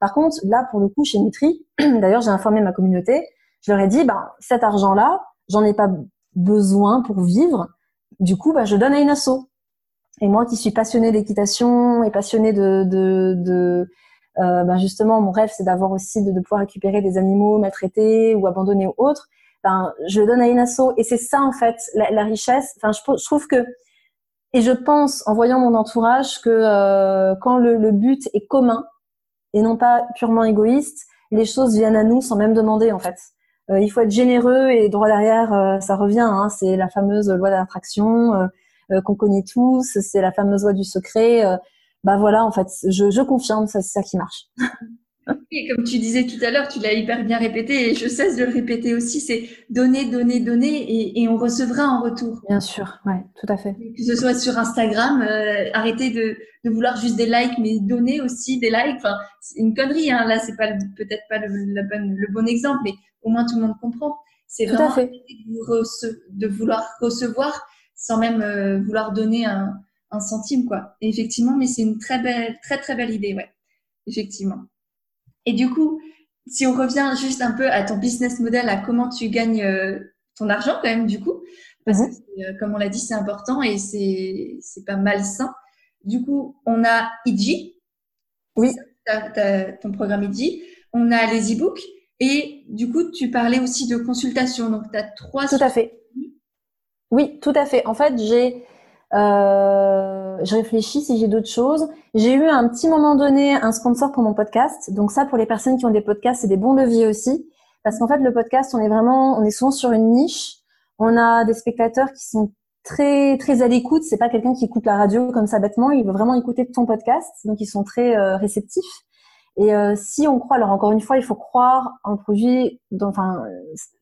Par contre, là, pour le coup, chez Nutri, d'ailleurs, j'ai informé ma communauté, je leur ai dit, ben, cet argent-là, j'en ai pas besoin pour vivre. Du coup, ben, je donne à une asso. Et moi, qui suis passionnée d'équitation et passionnée de, de, de euh, ben justement, mon rêve, c'est d'avoir aussi de, de, pouvoir récupérer des animaux maltraités ou abandonnés ou autres. Ben, je le donne à une asso. Et c'est ça, en fait, la, la richesse. Enfin, je, je, trouve que, et je pense, en voyant mon entourage, que euh, quand le, le but est commun, et non pas purement égoïste, les choses viennent à nous sans même demander en fait. Euh, il faut être généreux et droit derrière, euh, ça revient. Hein, c'est la fameuse loi d'attraction euh, euh, qu'on connaît tous, c'est la fameuse loi du secret. bah voilà, en fait, je, je confirme, c'est ça qui marche. Et comme tu disais tout à l'heure, tu l'as hyper bien répété et je cesse de le répéter aussi, c'est donner, donner, donner et, et, on recevra en retour. Bien sûr, ouais, tout à fait. Que ce soit sur Instagram, euh, arrêtez de, de, vouloir juste des likes, mais donner aussi des likes. Enfin, c'est une connerie, hein. là, c'est pas peut-être pas le, la bonne, le bon exemple, mais au moins tout le monde comprend. C'est vraiment fait. De, de, vouloir recevoir sans même euh, vouloir donner un, un centime, quoi. Et effectivement, mais c'est une très belle, très très belle idée, ouais. Effectivement. Et du coup, si on revient juste un peu à ton business model, à comment tu gagnes euh, ton argent quand même du coup, parce que mhm. euh, comme on l'a dit, c'est important et c'est c'est pas malsain. Du coup, on a IG. Oui. ton programme IG. On a les e-books et du coup, tu parlais aussi de consultation. Donc, tu as trois. Tout à fait. Oui, tout à fait. En fait, j'ai euh, je réfléchis si j'ai d'autres choses. J'ai eu un petit moment donné un sponsor pour mon podcast. Donc ça, pour les personnes qui ont des podcasts, c'est des bons leviers aussi. Parce qu'en fait, le podcast, on est vraiment, on est souvent sur une niche. On a des spectateurs qui sont très très à l'écoute. C'est pas quelqu'un qui écoute la radio comme ça bêtement. Il veut vraiment écouter ton podcast. Donc ils sont très euh, réceptifs. Et euh, si on croit, alors encore une fois, il faut croire en produit. Enfin,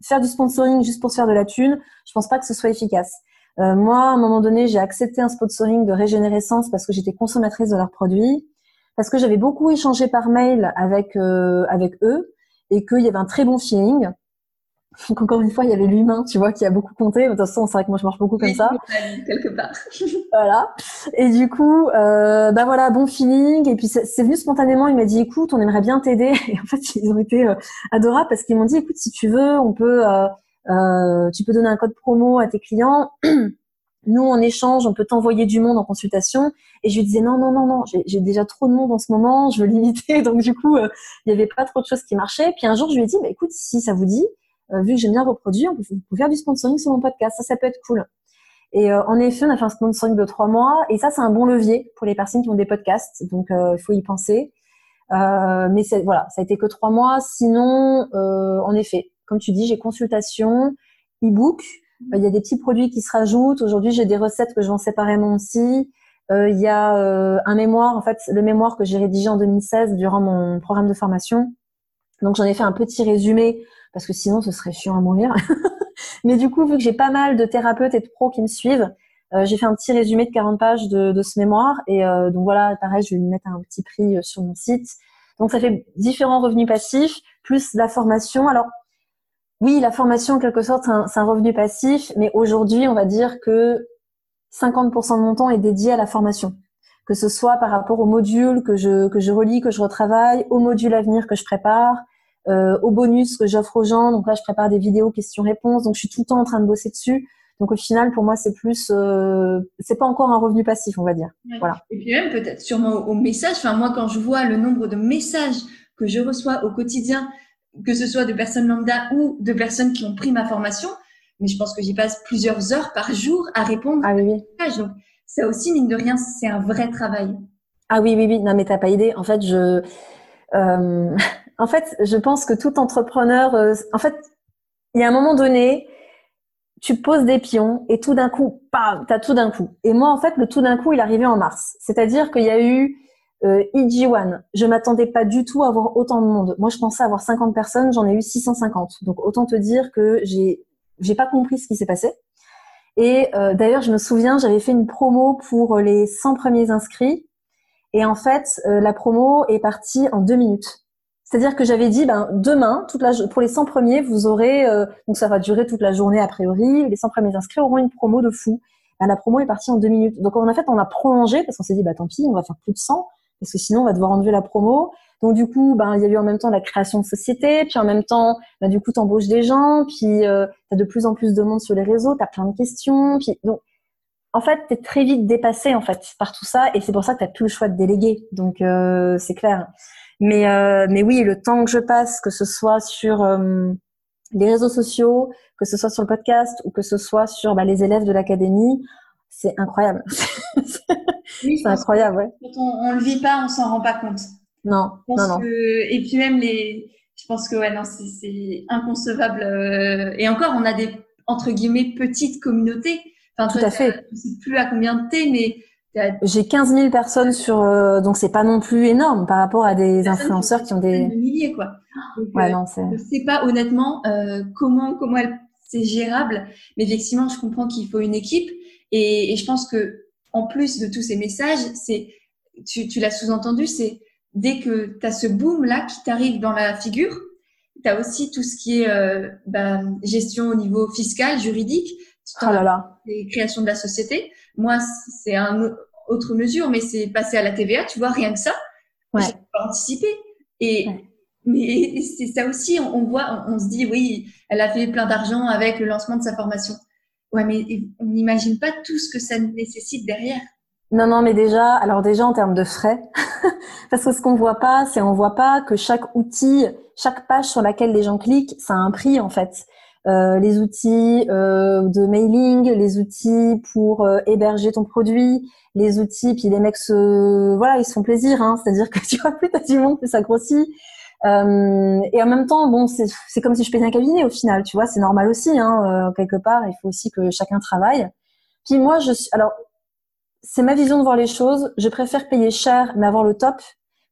faire du sponsoring juste pour se faire de la thune, je pense pas que ce soit efficace. Euh, moi, à un moment donné, j'ai accepté un sponsoring de Régénérescence parce que j'étais consommatrice de leurs produits, parce que j'avais beaucoup échangé par mail avec euh, avec eux et qu'il y avait un très bon feeling. Donc encore une fois, il y avait l'humain, tu vois, qui a beaucoup compté. De toute façon, c'est vrai que moi, je marche beaucoup comme ça. Quelque part. voilà. Et du coup, euh, bah voilà, bon feeling. Et puis c'est venu spontanément. Il m'a dit, écoute, on aimerait bien t'aider. Et en fait, ils ont été euh, adorables parce qu'ils m'ont dit, écoute, si tu veux, on peut euh, euh, tu peux donner un code promo à tes clients. Nous, en échange, on peut t'envoyer du monde en consultation. Et je lui disais non, non, non, non, j'ai déjà trop de monde en ce moment, je veux limiter. Donc du coup, euh, il n'y avait pas trop de choses qui marchaient. Puis un jour, je lui ai dit, bah, écoute, si ça vous dit, euh, vu que j'aime bien vos produits, on peut, faire du sponsoring sur mon podcast. Ça, ça peut être cool. Et euh, en effet, on a fait un sponsoring de trois mois. Et ça, c'est un bon levier pour les personnes qui ont des podcasts. Donc il faut y penser. mais voilà, ça a été que trois mois. Sinon, en effet, comme tu dis, j'ai consultation, e-book. Euh, il y a des petits produits qui se rajoutent. Aujourd'hui, j'ai des recettes que je vends séparément aussi. Euh, il y a euh, un mémoire, en fait, le mémoire que j'ai rédigé en 2016 durant mon programme de formation. Donc, j'en ai fait un petit résumé parce que sinon, ce serait chiant à mourir. Mais du coup, vu que j'ai pas mal de thérapeutes et de pros qui me suivent, j'ai fait un petit résumé de 40 pages de, de ce mémoire. Et donc voilà, pareil, je vais mettre un petit prix sur mon site. Donc ça fait différents revenus passifs, plus la formation. Alors, oui, la formation, en quelque sorte, c'est un, revenu passif, mais aujourd'hui, on va dire que 50% de mon temps est dédié à la formation. Que ce soit par rapport aux modules que je, que je relis, que je retravaille, aux modules à venir que je prépare, euh, aux bonus que j'offre aux gens. Donc là, je prépare des vidéos questions-réponses. Donc, je suis tout le temps en train de bosser dessus. Donc, au final, pour moi, c'est plus, euh, c'est pas encore un revenu passif, on va dire. Voilà. Et puis même peut-être sûrement au message. Enfin, moi, quand je vois le nombre de messages que je reçois au quotidien que ce soit de personnes lambda ou de personnes qui ont pris ma formation, mais je pense que j'y passe plusieurs heures par jour à répondre ah, oui, oui. Donc, ça aussi, mine de rien, c'est un vrai travail. Ah oui, oui, oui. Non, mais t'as pas idée. En fait, je, euh, en fait, je pense que tout entrepreneur, euh, en fait, il y a un moment donné, tu poses des pions et tout d'un coup, pam, t'as tout d'un coup. Et moi, en fait, le tout d'un coup, il est arrivé en mars. C'est-à-dire qu'il y a eu euh, EG1. Je m'attendais pas du tout à avoir autant de monde. Moi, je pensais avoir 50 personnes, j'en ai eu 650. Donc, autant te dire que j'ai, j'ai pas compris ce qui s'est passé. Et euh, d'ailleurs, je me souviens, j'avais fait une promo pour les 100 premiers inscrits. Et en fait, euh, la promo est partie en deux minutes. C'est-à-dire que j'avais dit, ben, demain, toute la, pour les 100 premiers, vous aurez, euh, donc ça va durer toute la journée a priori, les 100 premiers inscrits auront une promo de fou. Ben, la promo est partie en deux minutes. Donc en fait, on a prolongé parce qu'on s'est dit, bah tant pis, on va faire plus de 100 parce que sinon on va devoir enlever la promo. Donc du coup, ben il y a eu en même temps la création de société, puis en même temps, ben, du coup tu embauches des gens, puis euh, tu as de plus en plus de monde sur les réseaux, tu as plein de questions, puis donc en fait, tu es très vite dépassé en fait par tout ça et c'est pour ça que tu plus le choix de déléguer. Donc euh, c'est clair. Mais euh, mais oui, le temps que je passe que ce soit sur euh, les réseaux sociaux, que ce soit sur le podcast ou que ce soit sur bah, les élèves de l'académie, c'est incroyable. c'est incroyable, ouais. Quand on, on le vit pas, on s'en rend pas compte. Non, non, non. et puis même les, je pense que ouais, non, c'est inconcevable. Euh, et encore, on a des entre guillemets petites communautés. Enfin, Tout à fait. Je sais plus à combien de t'es, mais j'ai 15 000 personnes sur, euh, donc c'est pas non plus énorme par rapport à des influenceurs qui ont des milliers quoi. ouais, euh, non, c'est. Je sais pas honnêtement euh, comment comment elle c'est gérable, mais effectivement je comprends qu'il faut une équipe et, et, je pense que en plus de tous ces messages, c'est tu, tu l'as sous-entendu, c'est dès que tu as ce boom là qui t'arrive dans la figure, tu as aussi tout ce qui est euh, bah, gestion au niveau fiscal, juridique, oh là là. création de la société. Moi, c'est un autre mesure, mais c'est passer à la TVA, tu vois, rien que ça. Ouais. pas anticipé. Et mais c'est ça aussi, on, voit, on, se dit oui, elle a fait plein d'argent avec le lancement de sa formation. Ouais, mais on n'imagine pas tout ce que ça nécessite derrière. Non, non, mais déjà, alors déjà en termes de frais, parce que ce qu'on voit pas, c'est on voit pas que chaque outil, chaque page sur laquelle les gens cliquent, ça a un prix en fait. Euh, les outils euh, de mailing, les outils pour euh, héberger ton produit, les outils, puis les mecs voilà, ils se font plaisir, hein, c'est-à-dire que tu vois plus t'as du monde, plus ça grossit. Et en même temps, bon, c'est comme si je payais un cabinet au final, tu vois, c'est normal aussi, hein, quelque part, il faut aussi que chacun travaille. Puis moi, je suis, alors c'est ma vision de voir les choses. Je préfère payer cher mais avoir le top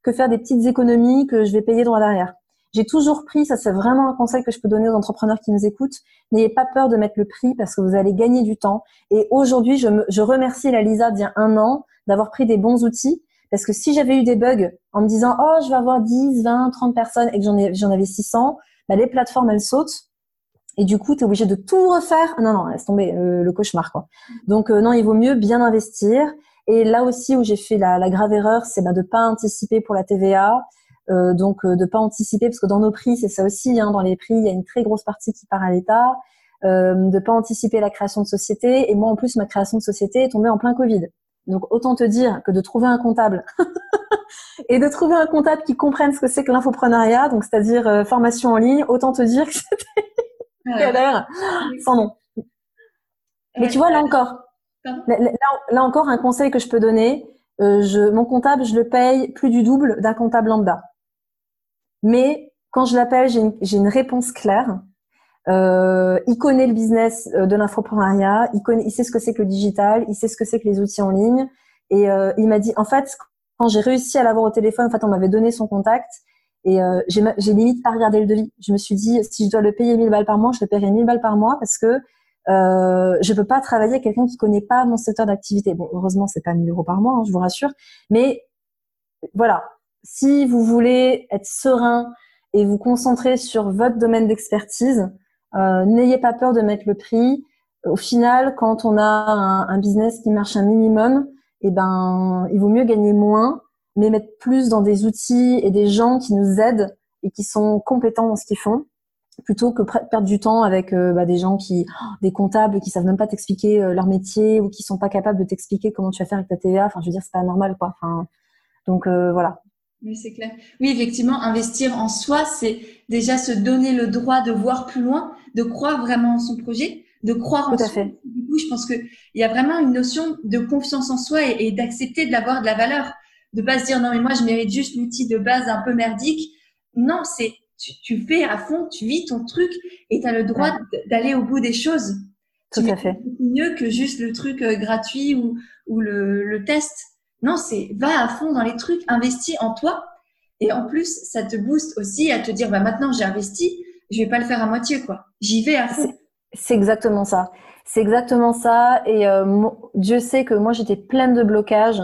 que faire des petites économies que je vais payer droit derrière. J'ai toujours pris, ça c'est vraiment un conseil que je peux donner aux entrepreneurs qui nous écoutent, n'ayez pas peur de mettre le prix parce que vous allez gagner du temps. Et aujourd'hui, je, je remercie la Lisa d'il y a un an d'avoir pris des bons outils parce que si j'avais eu des bugs en me disant oh je vais avoir 10, 20, 30 personnes et que j'en j'en avais 600, bah, les plateformes elles sautent et du coup, tu es obligé de tout refaire. Non, non, laisse tomber le, cauchemar. Quoi. Donc, euh, non, il vaut mieux bien investir. Et là aussi où j'ai fait la, grave erreur, c'est bah, de pas anticiper pour la TVA. Euh, donc, euh, de pas anticiper, parce que dans nos prix, c'est ça aussi. Hein, dans les prix, il y a une très grosse partie qui part à l'État. Euh, de pas anticiper la création de société. Et moi, en plus, ma création de société est tombée en plein Covid. Donc, autant te dire que de trouver un comptable et de trouver un comptable qui comprenne ce que c'est que l'infoprenariat, donc c'est-à-dire euh, formation en ligne, autant te dire que c'était galère sans nom. Mais tu vois, là encore, là, encore, un conseil que je peux donner, euh, je, mon comptable, je le paye plus du double d'un comptable lambda. Mais quand je l'appelle, j'ai une, une, réponse claire. Euh, il connaît le business euh, de l'infoprenariat, il, connaît, il sait ce que c'est que le digital, il sait ce que c'est que les outils en ligne. Et euh, il m'a dit, en fait, quand j'ai réussi à l'avoir au téléphone, en fait, on m'avait donné son contact. Et euh, j'ai limite pas regardé le devis. Je me suis dit, si je dois le payer 1000 balles par mois, je le paierai 1000 balles par mois parce que euh, je peux pas travailler avec quelqu'un qui connaît pas mon secteur d'activité. Bon, heureusement, c'est pas 1000 euros par mois, hein, je vous rassure. Mais voilà, si vous voulez être serein et vous concentrer sur votre domaine d'expertise, euh, n'ayez pas peur de mettre le prix. Au final, quand on a un, business qui marche un minimum, eh ben, il vaut mieux gagner moins mais mettre plus dans des outils et des gens qui nous aident et qui sont compétents dans ce qu'ils font plutôt que perdre du temps avec euh, bah, des gens qui des comptables qui savent même pas t'expliquer euh, leur métier ou qui sont pas capables de t'expliquer comment tu vas faire avec ta TVA enfin je veux dire c'est pas normal quoi. Donc voilà. Oui c'est clair. Oui effectivement investir en soi c'est déjà se donner le droit de voir plus loin, de croire vraiment en son projet, de croire en Tout à fait. Du coup, je pense que il y a vraiment une notion de confiance en soi et, d'accepter de l'avoir de la valeur, de pas se dire non mais moi je mérite juste l'outil de base un peu merdique. Non, c'est tu, tu, fais à fond, tu vis ton truc et tu as le droit d'aller au bout des choses. Tout à fait. Mieux que juste le truc euh, gratuit ou, ou le, le test. Non, c'est va à fond dans les trucs, investis en toi. Et en plus, ça te booste aussi à te dire, bah maintenant j'ai investi, je vais pas le faire à moitié, quoi. J'y vais à. C'est exactement ça. C'est exactement ça. Et euh, Dieu sait que moi j'étais pleine de blocages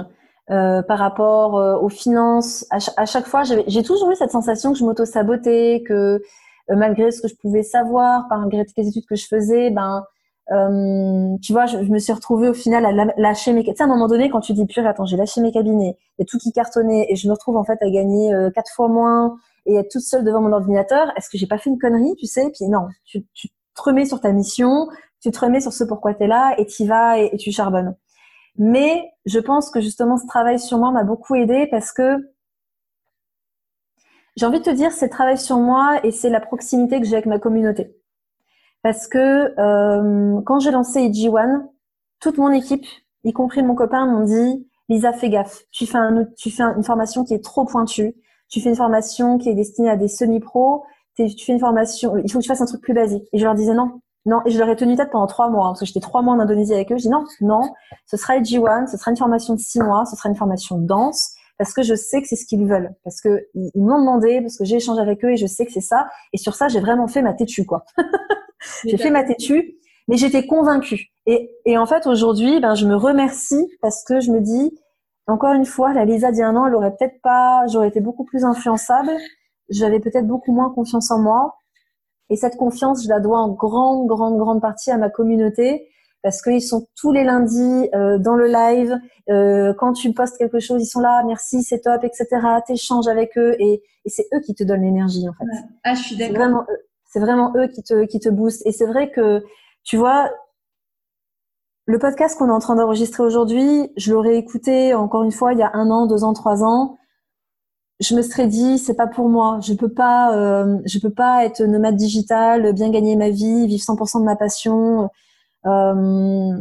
euh, par rapport euh, aux finances. À, à chaque fois, j'ai toujours eu cette sensation que je m'auto-sabotais, que euh, malgré ce que je pouvais savoir, malgré toutes les études que je faisais, ben euh, tu vois, je, me suis retrouvée au final à lâcher mes. Tu sais, à un moment donné, quand tu dis purée, attends, j'ai lâché mes cabinets, a tout qui cartonnait, et je me retrouve en fait à gagner euh, quatre fois moins et être toute seule devant mon ordinateur. Est-ce que j'ai pas fait une connerie, tu sais? Puis non, tu, te remets sur ta mission, tu te remets sur ce pourquoi tu es là, et tu vas et, tu charbonnes. Mais je pense que justement, ce travail sur moi m'a beaucoup aidé parce que j'ai envie de te dire, c'est le travail sur moi et c'est la proximité que j'ai avec ma communauté parce que euh, quand j'ai lancé EG1, toute mon équipe, y compris mon copain, m'ont dit Lisa, fais gaffe. Tu fais, un, tu fais une formation qui est trop pointue. Tu fais une formation qui est destinée à des semi-pros. Tu fais une formation. Il faut que tu fasses un truc plus basique. Et je leur disais non, non. Et je leur ai tenu tête pendant trois mois hein, parce que j'étais trois mois en Indonésie avec eux. Je dis non, non. Ce sera EG1. Ce sera une formation de six mois. Ce sera une formation dense parce que je sais que c'est ce qu'ils veulent. Parce que ils, m'ont demandé, parce que j'ai échangé avec eux et je sais que c'est ça. Et sur ça, j'ai vraiment fait ma têtue quoi. j'ai fait ma têtue, mais j'étais convaincue. Et, et en fait, aujourd'hui, ben, je me remercie parce que je me dis, encore une fois, la Lisa d'il y a un an, elle aurait peut-être pas, j'aurais été beaucoup plus influençable. J'avais peut-être beaucoup moins confiance en moi. Et cette confiance, je la dois en grande, grande, grande partie à ma communauté parce qu'ils sont tous les lundis euh, dans le live. Euh, quand tu postes quelque chose, ils sont là, merci, c'est top, etc. T'échanges avec eux et, et c'est eux qui te donnent l'énergie en fait. Ah, je suis d'accord. Vraiment eux c'est vraiment eux qui te, qui te boostent. Et c'est vrai que, tu vois, le podcast qu'on est en train d'enregistrer aujourd'hui, je l'aurais écouté encore une fois il y a un an, deux ans, trois ans. Je me serais dit, c'est pas pour moi. Je peux pas, euh, je peux pas être nomade digital, bien gagner ma vie, vivre 100% de ma passion. Euh,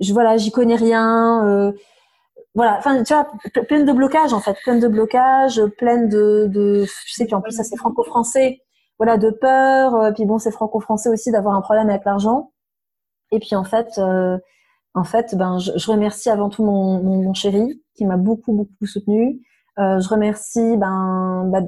je voilà, j'y connais rien. Euh, voilà, enfin, tu vois, plein de blocages en fait, plein de blocages, plein de, de, je sais, puis en plus ça c'est franco-français voilà de peur. Euh, puis bon, c'est franco-français aussi d'avoir un problème avec l'argent. Et puis en fait, euh, en fait, ben je, remercie avant tout mon, mon, chéri qui m'a beaucoup beaucoup soutenu. Euh, je remercie ben, bah,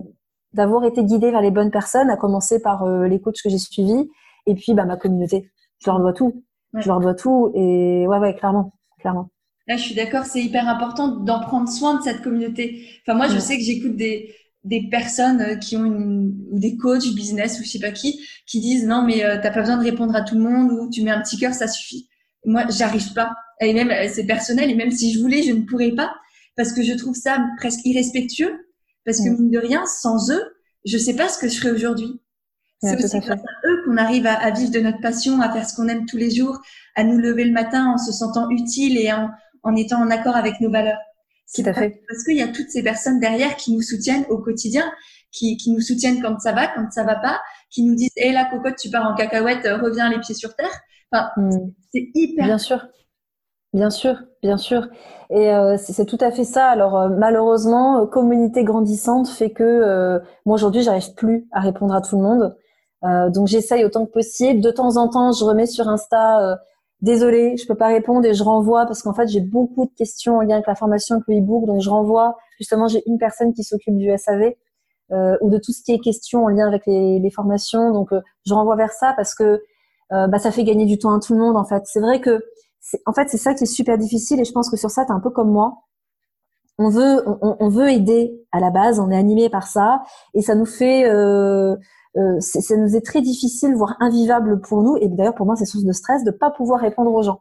d'avoir été guidée vers les bonnes personnes, à commencer par les coachs que j'ai suivis, et puis bah, ma communauté. Je leur dois tout. Je leur dois tout. Et ouais, ouais, clairement, clairement. Là, je suis d'accord, c'est hyper important d'en prendre soin de cette communauté. Enfin, moi, je sais que j'écoute des, des personnes euh, qui ont une, ou des coachs business ou je sais pas qui qui disent non mais euh, t'as pas besoin de répondre à tout le monde ou tu mets un petit cœur ça suffit. Moi j'arrive pas. Et même euh, c'est personnel et même si je voulais je ne pourrais pas parce que je trouve ça presque irrespectueux parce que mm. mine de rien sans eux je sais pas ce que je ferais aujourd'hui. C'est aussi grâce à eux qu'on arrive à, à, vivre de notre passion à faire ce qu'on aime tous les jours à nous lever le matin en se sentant utile et en, en étant en accord avec nos valeurs tout à fait. Parce qu'il y a toutes ces personnes derrière qui nous soutiennent au quotidien, qui, qui nous soutiennent quand ça va, quand ça va pas, qui nous disent "Hé, la cocotte, tu pars en cacahuète, euh, reviens les pieds sur terre." Enfin, hmm. c'est hyper. Bien sûr. Bien sûr, bien sûr. Et euh, c'est tout à fait ça. Alors euh, malheureusement, communauté grandissante fait que moi aujourd'hui, j'arrive plus à répondre à tout le monde. donc j'essaye autant que possible. De temps en temps, je remets sur Insta désolée, je peux pas répondre et je renvoie parce qu'en fait j'ai beaucoup de questions en lien avec la formation avec le e-book, donc je renvoie. Justement, j'ai une personne qui s'occupe du SAV euh, ou de tout ce qui est question en lien avec les, les formations, donc euh, je renvoie vers ça parce que euh, bah, ça fait gagner du temps à tout le monde en fait. C'est vrai que en fait c'est ça qui est super difficile et je pense que sur ça tu es un peu comme moi. On veut on, on, veut aider à la base, on est animé par ça et ça nous fait euh, ça nous est très difficile, voire invivable pour nous, et d'ailleurs pour moi c'est source de stress de pas pouvoir répondre aux gens.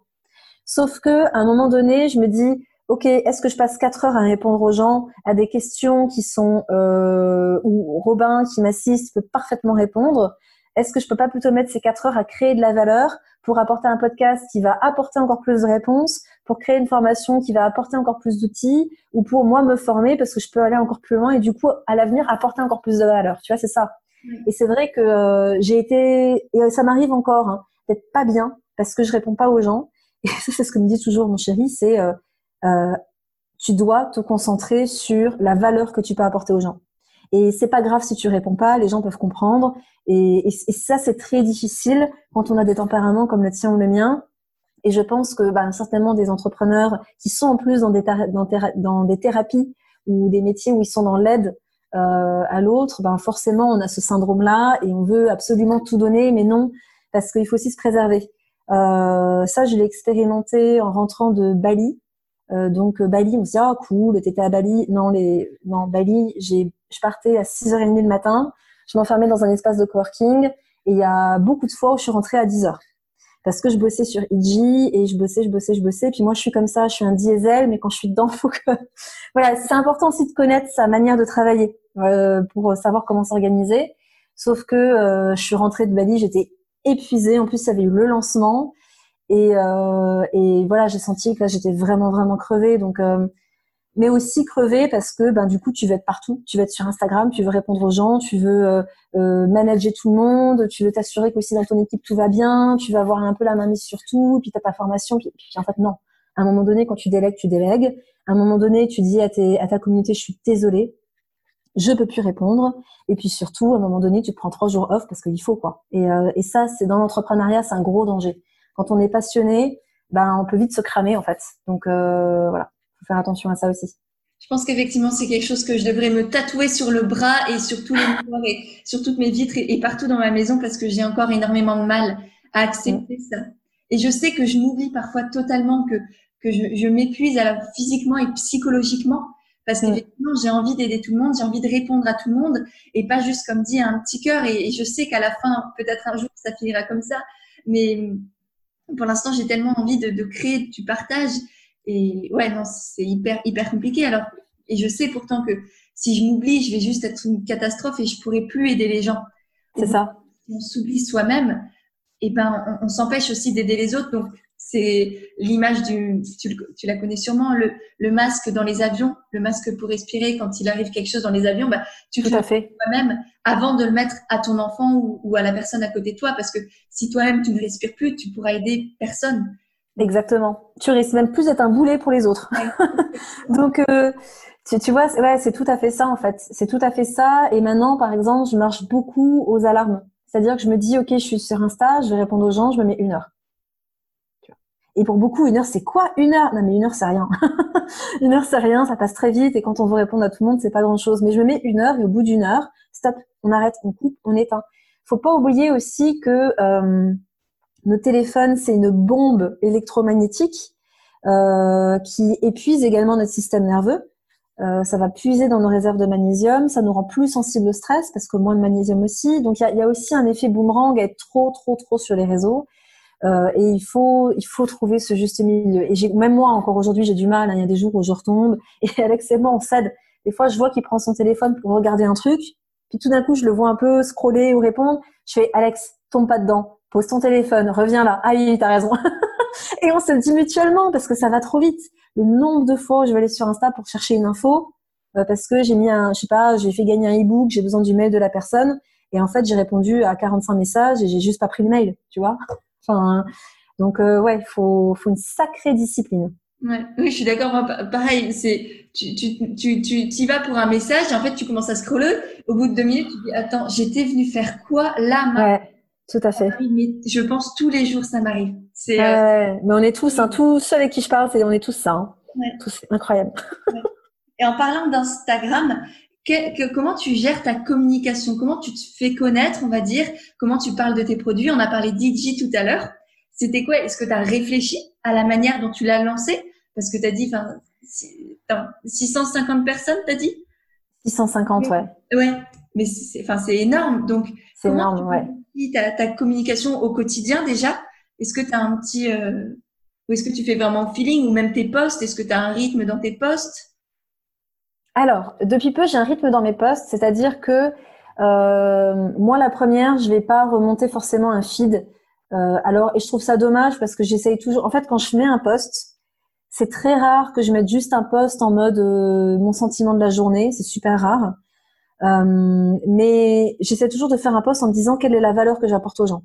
Sauf que à un moment donné, je me dis, ok, est-ce que je passe quatre heures à répondre aux gens à des questions qui sont euh, où Robin qui m'assiste peut parfaitement répondre Est-ce que je peux pas plutôt mettre ces quatre heures à créer de la valeur pour apporter un podcast qui va apporter encore plus de réponses, pour créer une formation qui va apporter encore plus d'outils, ou pour moi me former parce que je peux aller encore plus loin et du coup à l'avenir apporter encore plus de valeur? Tu vois, c'est ça. Et c'est vrai que j'ai été, et ça m'arrive encore, hein, d'être pas bien parce que je réponds pas aux gens. Et ça, c'est ce que me dit toujours mon chéri, c'est euh, tu dois te concentrer sur la valeur que tu peux apporter aux gens. Et c'est pas grave si tu réponds pas, les gens peuvent comprendre. Et, ça, c'est très difficile quand on a des tempéraments comme le tien ou le mien. Et je pense que bah, certainement des entrepreneurs qui sont en plus dans des, dans des thérapies ou des métiers où ils sont dans l'aide euh, à l'autre, ben forcément on a ce syndrome-là et on veut absolument tout donner, mais non, parce qu'il faut aussi se préserver. Euh, ça, je l'ai expérimenté en rentrant de Bali. Euh, donc euh, Bali, on se dit ah cool, t'étais à Bali. Non, les non Bali, j'ai je partais à 6h30 le matin, je m'enfermais dans un espace de coworking et il y a beaucoup de fois où je suis rentrée à 10h parce que je bossais sur IG et je bossais, je bossais, je bossais. Puis moi, je suis comme ça, je suis un diesel, mais quand je suis dedans, faut que voilà, c'est important aussi de connaître sa manière de travailler pour savoir comment s'organiser. Sauf que euh, je suis rentrée de Bali, j'étais épuisée. En plus, ça avait eu le lancement et, euh, et voilà, j'ai senti que là, j'étais vraiment, vraiment crevée. Donc euh, mais aussi crever parce que ben du coup tu veux être partout, tu veux être sur Instagram, tu veux répondre aux gens, tu veux euh, euh manager tout le monde, tu veux t'assurer qu'aussi dans ton équipe tout va bien, tu vas avoir un peu la main mise sur tout, puis tu as ta formation, puis, puis, en fait non. À un moment donné, quand tu délègues, tu délègues. À un moment donné, tu dis à, tes, à ta communauté, je suis désolée, je peux plus répondre. Et puis surtout, à un moment donné, tu prends trois jours off parce qu'il faut quoi. Et, euh, et ça, c'est dans l'entrepreneuriat, c'est un gros danger. Quand on est passionné, ben on peut vite se cramer en fait. Donc euh, voilà faire attention à ça aussi. Je pense qu'effectivement, c'est quelque chose que je devrais me tatouer sur le bras et sur tous les murs et sur toutes mes vitres et, partout dans ma maison parce que j'ai encore énormément de mal à accepter ça. Et je sais que je m'oublie parfois totalement que, que je, je m'épuise physiquement et psychologiquement parce que j'ai envie d'aider tout le monde, j'ai envie de répondre à tout le monde et pas juste comme dit un petit cœur et, et je sais qu'à la fin, peut-être un jour, ça finira comme ça. Mais pour l'instant, j'ai tellement envie de, de créer du partage et ouais, non, c'est hyper, hyper compliqué. Alors, et je sais pourtant que si je m'oublie, je vais juste être une catastrophe et je pourrai plus aider les gens. C'est ça. Si on s'oublie soi-même, et ben, on, s'empêche aussi d'aider les autres. Donc, c'est l'image du, tu, tu, la connais sûrement, le, le, masque dans les avions, le masque pour respirer quand il arrive quelque chose dans les avions, bah, tu le fais toi-même avant de le mettre à ton enfant ou, ou, à la personne à côté de toi, parce que si toi-même tu ne respires plus, tu pourras aider personne. Exactement. Tu risques même plus d'être un boulet pour les autres. Donc, euh, tu, tu, vois, ouais, c'est tout à fait ça en fait. C'est tout à fait ça. Et maintenant, par exemple, je marche beaucoup aux alarmes. C'est-à-dire que je me dis, ok, je suis sur Insta, je vais répondre aux gens, je me mets une heure. Et pour beaucoup, une heure, c'est quoi une heure? Non, mais une heure, c'est rien. une heure, c'est rien, ça passe très vite. Et quand on veut répondre à tout le monde, c'est pas grand-chose. Mais je me mets une heure et au bout d'une heure, stop, on arrête, on coupe, on éteint. Faut pas oublier aussi que euh, nos téléphones, c'est une bombe électromagnétique euh, qui épuise également notre système nerveux. Euh, ça va puiser dans nos réserves de magnésium, ça nous rend plus sensibles au stress parce que moins de magnésium aussi. Donc il y a, aussi un effet boomerang à être trop, trop, trop sur les réseaux. Euh, et il faut, il faut trouver ce juste milieu. Et même moi encore aujourd'hui, j'ai du mal. Hein. Il y a des jours où je retombe. Et Alex et moi, on cède. Des fois, je vois qu'il prend son téléphone pour regarder un truc. Puis tout d'un coup, je le vois un peu scroller ou répondre. Je fais Alex, tombe pas dedans pose ton téléphone, reviens là. Ah oui, t'as raison. et on se dit mutuellement parce que ça va trop vite. Le nombre de fois où je vais aller sur Insta pour chercher une info euh, parce que j'ai mis un, je sais pas, j'ai fait gagner un e-book, j'ai besoin du mail de la personne et en fait j'ai répondu à 45 messages et j'ai juste pas pris le mail, tu vois. Enfin, donc euh, ouais, faut faut une sacrée discipline. Ouais, oui, je suis d'accord. Pareil, c'est tu tu tu tu y vas pour un message et en fait tu commences à scroller. Au bout de deux minutes, tu dis attends, j'étais venu faire quoi là ouais. Tout à fait. je pense tous les jours, ça m'arrive. C'est. Euh, mais on est tous, hein, tous ceux avec qui je parle, c'est on est tous ça. Hein. Tous, incroyable. Et en parlant d'Instagram, comment tu gères ta communication? Comment tu te fais connaître, on va dire? Comment tu parles de tes produits? On a parlé d'IG tout à l'heure. C'était quoi? Est-ce que tu as réfléchi à la manière dont tu l'as lancé? Parce que tu as dit, enfin, 650 personnes, t'as dit? 650, ouais. Ouais, mais c'est, enfin, c'est énorme. Donc, c'est énorme, ouais. ta, ta communication au quotidien déjà? Est-ce que tu as un petit... Euh, ou est-ce que tu fais vraiment feeling? Ou même tes posts? Est-ce que tu as un rythme dans tes posts? Alors, depuis peu, j'ai un rythme dans mes posts, c'est-à-dire que euh, moi, la première, je vais pas remonter forcément un feed. Euh, alors, et je trouve ça dommage parce que j'essaye toujours. En fait, quand je mets un post, c'est très rare que je mette juste un post en mode euh, mon sentiment de la journée. C'est super rare. Mais j'essaie toujours de faire un post en me disant quelle est la valeur que j'apporte aux gens.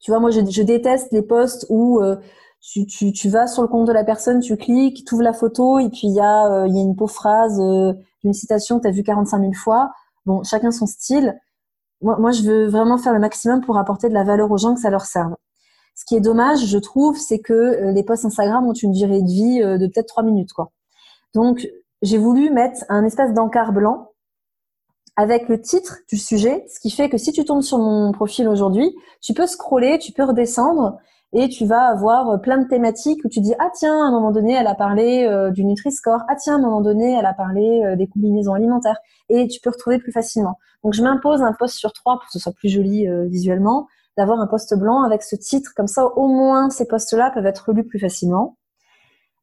Tu vois, moi, je, déteste les posts où tu, vas sur le compte de la personne, tu cliques, tu ouvres la photo et puis il y, a, euh, une pauvre phrase, euh, une citation que tu as vue 45 000 fois. Bon, chacun son style. Moi, je veux vraiment faire le maximum pour apporter de la valeur aux gens que ça leur serve. Ce qui est dommage, je trouve, c'est que les posts Instagram ont une durée de vie de peut-être trois minutes, quoi. Donc, j'ai voulu mettre un espace d'encart blanc avec le titre du sujet, ce qui fait que si tu tombes sur mon profil aujourd'hui, tu peux scroller, tu peux redescendre et tu vas avoir plein de thématiques où tu dis ah tiens à un moment donné elle a parlé euh, du Nutri-Score, ah tiens à un moment donné elle a parlé euh, des combinaisons alimentaires et tu peux retrouver plus facilement. Donc je m'impose un poste sur trois pour que ce soit plus joli euh, visuellement, d'avoir un poste blanc avec ce titre comme ça au moins ces postes-là peuvent être lus plus facilement.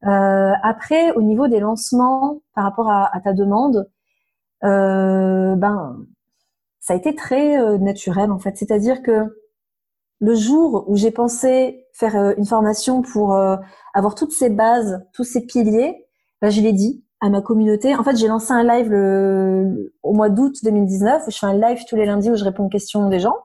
après au niveau des lancements par rapport à, à ta demande, euh, ben ça a été très euh, naturel en fait. C'est-à-dire que le jour où j'ai pensé faire euh, une formation pour avoir toutes ces bases, tous ces piliers, ben, je l'ai dit à ma communauté. En fait, j'ai lancé un live le, au mois d'août 2019 où je fais un live tous les lundis où je réponds aux questions des gens.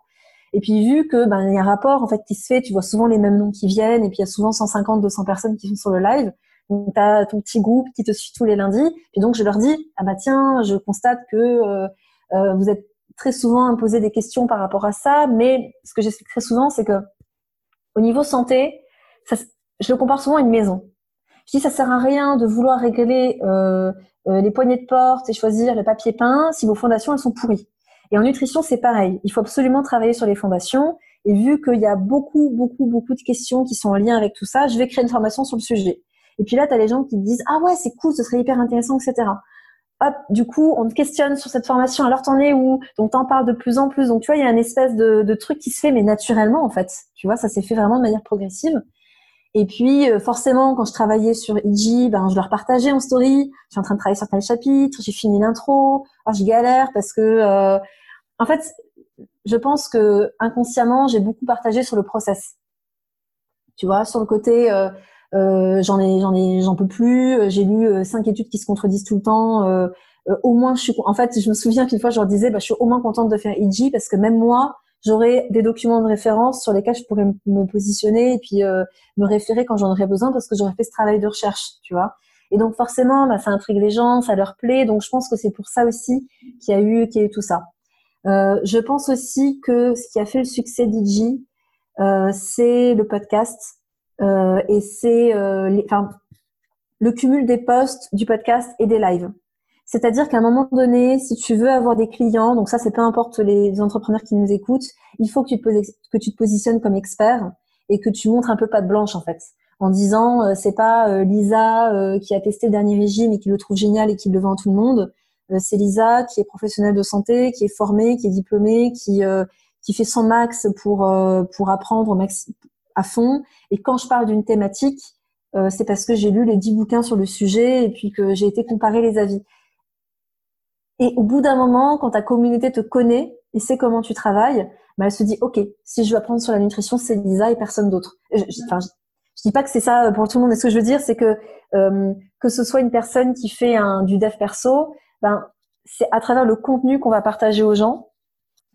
Et puis vu que ben il y a un rapport en fait qui se fait, tu vois souvent les mêmes noms qui viennent et puis il y a souvent 150 200 personnes qui sont sur le live. Donc, tu as ton petit groupe qui te suit tous les lundis. Et donc, je leur dis, ah bah tiens, je constate que euh, euh, vous êtes très souvent à poser des questions par rapport à ça. Mais ce que j'explique très souvent, c'est que au niveau santé, je le compare souvent à une maison. Je dis, ça sert à rien de vouloir régler euh, euh les poignées de porte et choisir les papiers peints si vos fondations, elles sont pourries. Et en nutrition, c'est pareil. Il faut absolument travailler sur les fondations. Et vu qu'il y a beaucoup, beaucoup, beaucoup de questions qui sont en lien avec tout ça, je vais créer une formation sur le sujet. Et puis là, tu as les gens qui te disent ah ouais, c'est cool, ce serait hyper intéressant, etc. Hop, du coup, on te questionne sur cette formation. Alors, t'en es où Donc, t'en parles de plus en plus. Donc, tu vois, il y a une espèce de, truc qui se fait, mais naturellement, en fait. Tu vois, ça s'est fait vraiment de manière progressive. Et puis, euh, forcément, quand je travaillais sur IG, ben, je leur partageais en story. Je suis en train de travailler sur tel chapitre. J'ai fini l'intro. Alors, je galère parce que, euh, en fait, je pense que inconsciemment, j'ai beaucoup partagé sur le process. Tu vois, sur le côté, euh, euh, j'en ai, j'en ai, j'en peux plus. Euh, j'ai lu euh, cinq études qui se contredisent tout le temps. Euh, au moins, je suis. En fait, je me souviens qu'une fois, je leur disais, bah, je suis au moins contente de faire IG parce que même moi, j'aurais des documents de référence sur lesquels je pourrais me positionner et puis me référer quand j'en aurais besoin parce que j'aurais fait ce travail de recherche, tu vois. Et donc forcément, bah, ça intrigue les gens, ça leur plaît. Donc je pense que c'est pour ça aussi qu'il y a eu, qu'il y a eu tout ça. Euh, je pense aussi que ce qui a fait le succès d'IG, euh, c'est le podcast. Euh, et c'est euh, le cumul des posts, du podcast et des lives. C'est-à-dire qu'à un moment donné, si tu veux avoir des clients, donc ça c'est peu importe les entrepreneurs qui nous écoutent, il faut que tu te, que tu te positionnes comme expert et que tu montres un peu patte blanche en fait, en disant euh, c'est pas euh, Lisa euh, qui a testé le dernier régime et qui le trouve génial et qui le vend à tout le monde, c'est Lisa qui est professionnelle de santé, qui est formée, qui est diplômée, qui qui fait son max pour pour apprendre maxi à fond. Et quand je parle d'une thématique, euh, c'est parce que j'ai lu les dix bouquins sur le sujet et puis que j'ai été comparer les avis. Et au bout d'un moment, quand ta communauté te connaît et sait comment tu travailles, bah, elle se dit, OK, si je veux apprendre sur la nutrition, c'est Lisa et personne d'autre. Je, enfin, je, dis pas que c'est ça pour tout le monde, mais ce que je veux dire, c'est que euh, que ce soit une personne qui fait un, du dev perso, ben, c'est à travers le contenu qu'on va partager aux gens,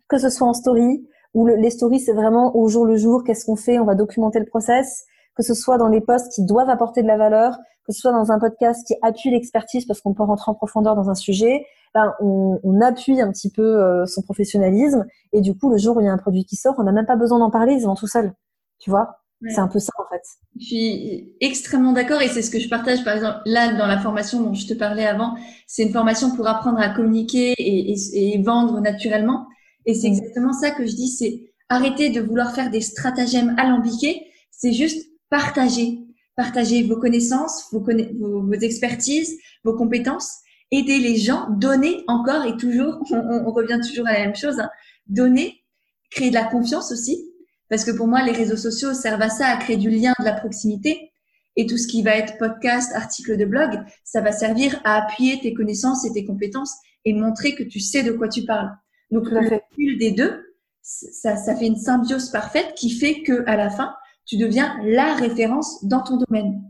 que ce soit en story, où les stories, c'est vraiment au jour le jour, qu'est-ce qu'on fait, on va documenter le process, que ce soit dans les posts qui doivent apporter de la valeur, que ce soit dans un podcast qui appuie l'expertise parce qu'on peut rentrer en profondeur dans un sujet, ben on, on appuie un petit peu euh, son professionnalisme et du coup, le jour où il y a un produit qui sort, on n'a même pas besoin d'en parler, ils vont tout seuls. Tu vois? C'est un peu ça en fait. Je suis extrêmement d'accord et c'est ce que je partage par exemple là dans la formation dont je te parlais avant. C'est une formation pour apprendre à communiquer et, et, et vendre naturellement. Et c'est mm. Exactement ça que je dis, c'est arrêter de vouloir faire des stratagèmes alambiqués, c'est juste partager, partager vos connaissances, vos, vos, expertises, vos compétences, aider les gens, donner encore et toujours, on, revient toujours à la même chose, hein, donner, créer de la confiance aussi, parce que pour moi, les réseaux sociaux servent à ça, à créer du lien, de la proximité. Et tout ce qui va être podcast, article de blog, ça va servir à appuyer tes connaissances et tes compétences et montrer que tu sais de quoi tu parles. Donc le fil des deux, ça, ça fait une symbiose parfaite qui fait que à la fin, tu deviens la référence dans ton domaine.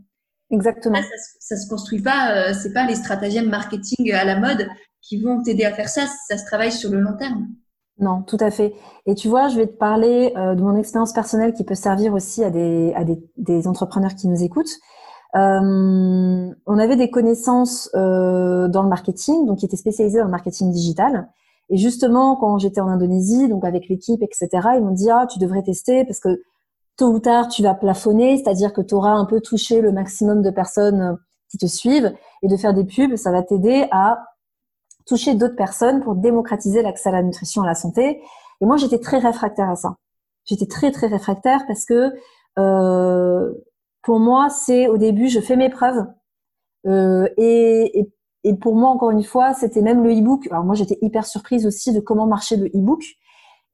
Exactement. ça, ça, se construit pas, euh, c'est pas les stratagèmes marketing à la mode qui vont t'aider à faire ça. Ça se travaille sur le long terme. Non, tout à fait. Et tu vois, je vais te parler euh, de mon expérience personnelle qui peut servir aussi à des, à des, des entrepreneurs qui nous écoutent. Euh, on avait des connaissances dans le marketing, donc qui étaient spécialisés dans le marketing digital. Et justement, quand j'étais en Indonésie, donc avec l'équipe, etc., ils m'ont dit ah tu devrais tester parce que tôt ou tard tu vas plafonner, c'est-à-dire que tu auras un peu touché le maximum de personnes qui te suivent et de faire des pubs, ça va t'aider à toucher d'autres personnes pour démocratiser l'accès à la nutrition, à la santé. Et moi, j'étais très réfractaire à ça. J'étais très très réfractaire parce que euh, pour moi, c'est au début, je fais mes preuves. Euh, et, et, pour moi, encore une fois, c'était même le e-book. Alors moi, j'étais hyper surprise aussi de comment marchait le e-book.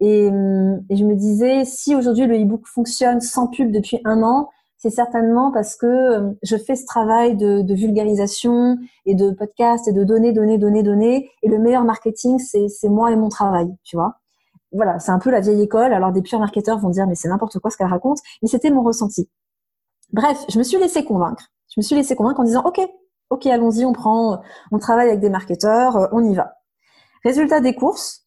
Et, et, je me disais, si aujourd'hui le e-book fonctionne sans pub depuis un an, c'est certainement parce que euh, je fais ce travail de, vulgarisation et de podcast et de donner, donner, donner, donner. Et le meilleur marketing, c'est moi et mon travail, tu vois. Voilà, c'est un peu la vieille école. Alors des purs marketeurs vont dire mais c'est n'importe quoi ce qu'elle raconte, mais c'était mon ressenti. Bref, je me suis laissée convaincre. Je me suis laissée convaincre en disant ok, ok, allons-y, on prend, on travaille avec des marketeurs, euh, on y va. Résultat des courses,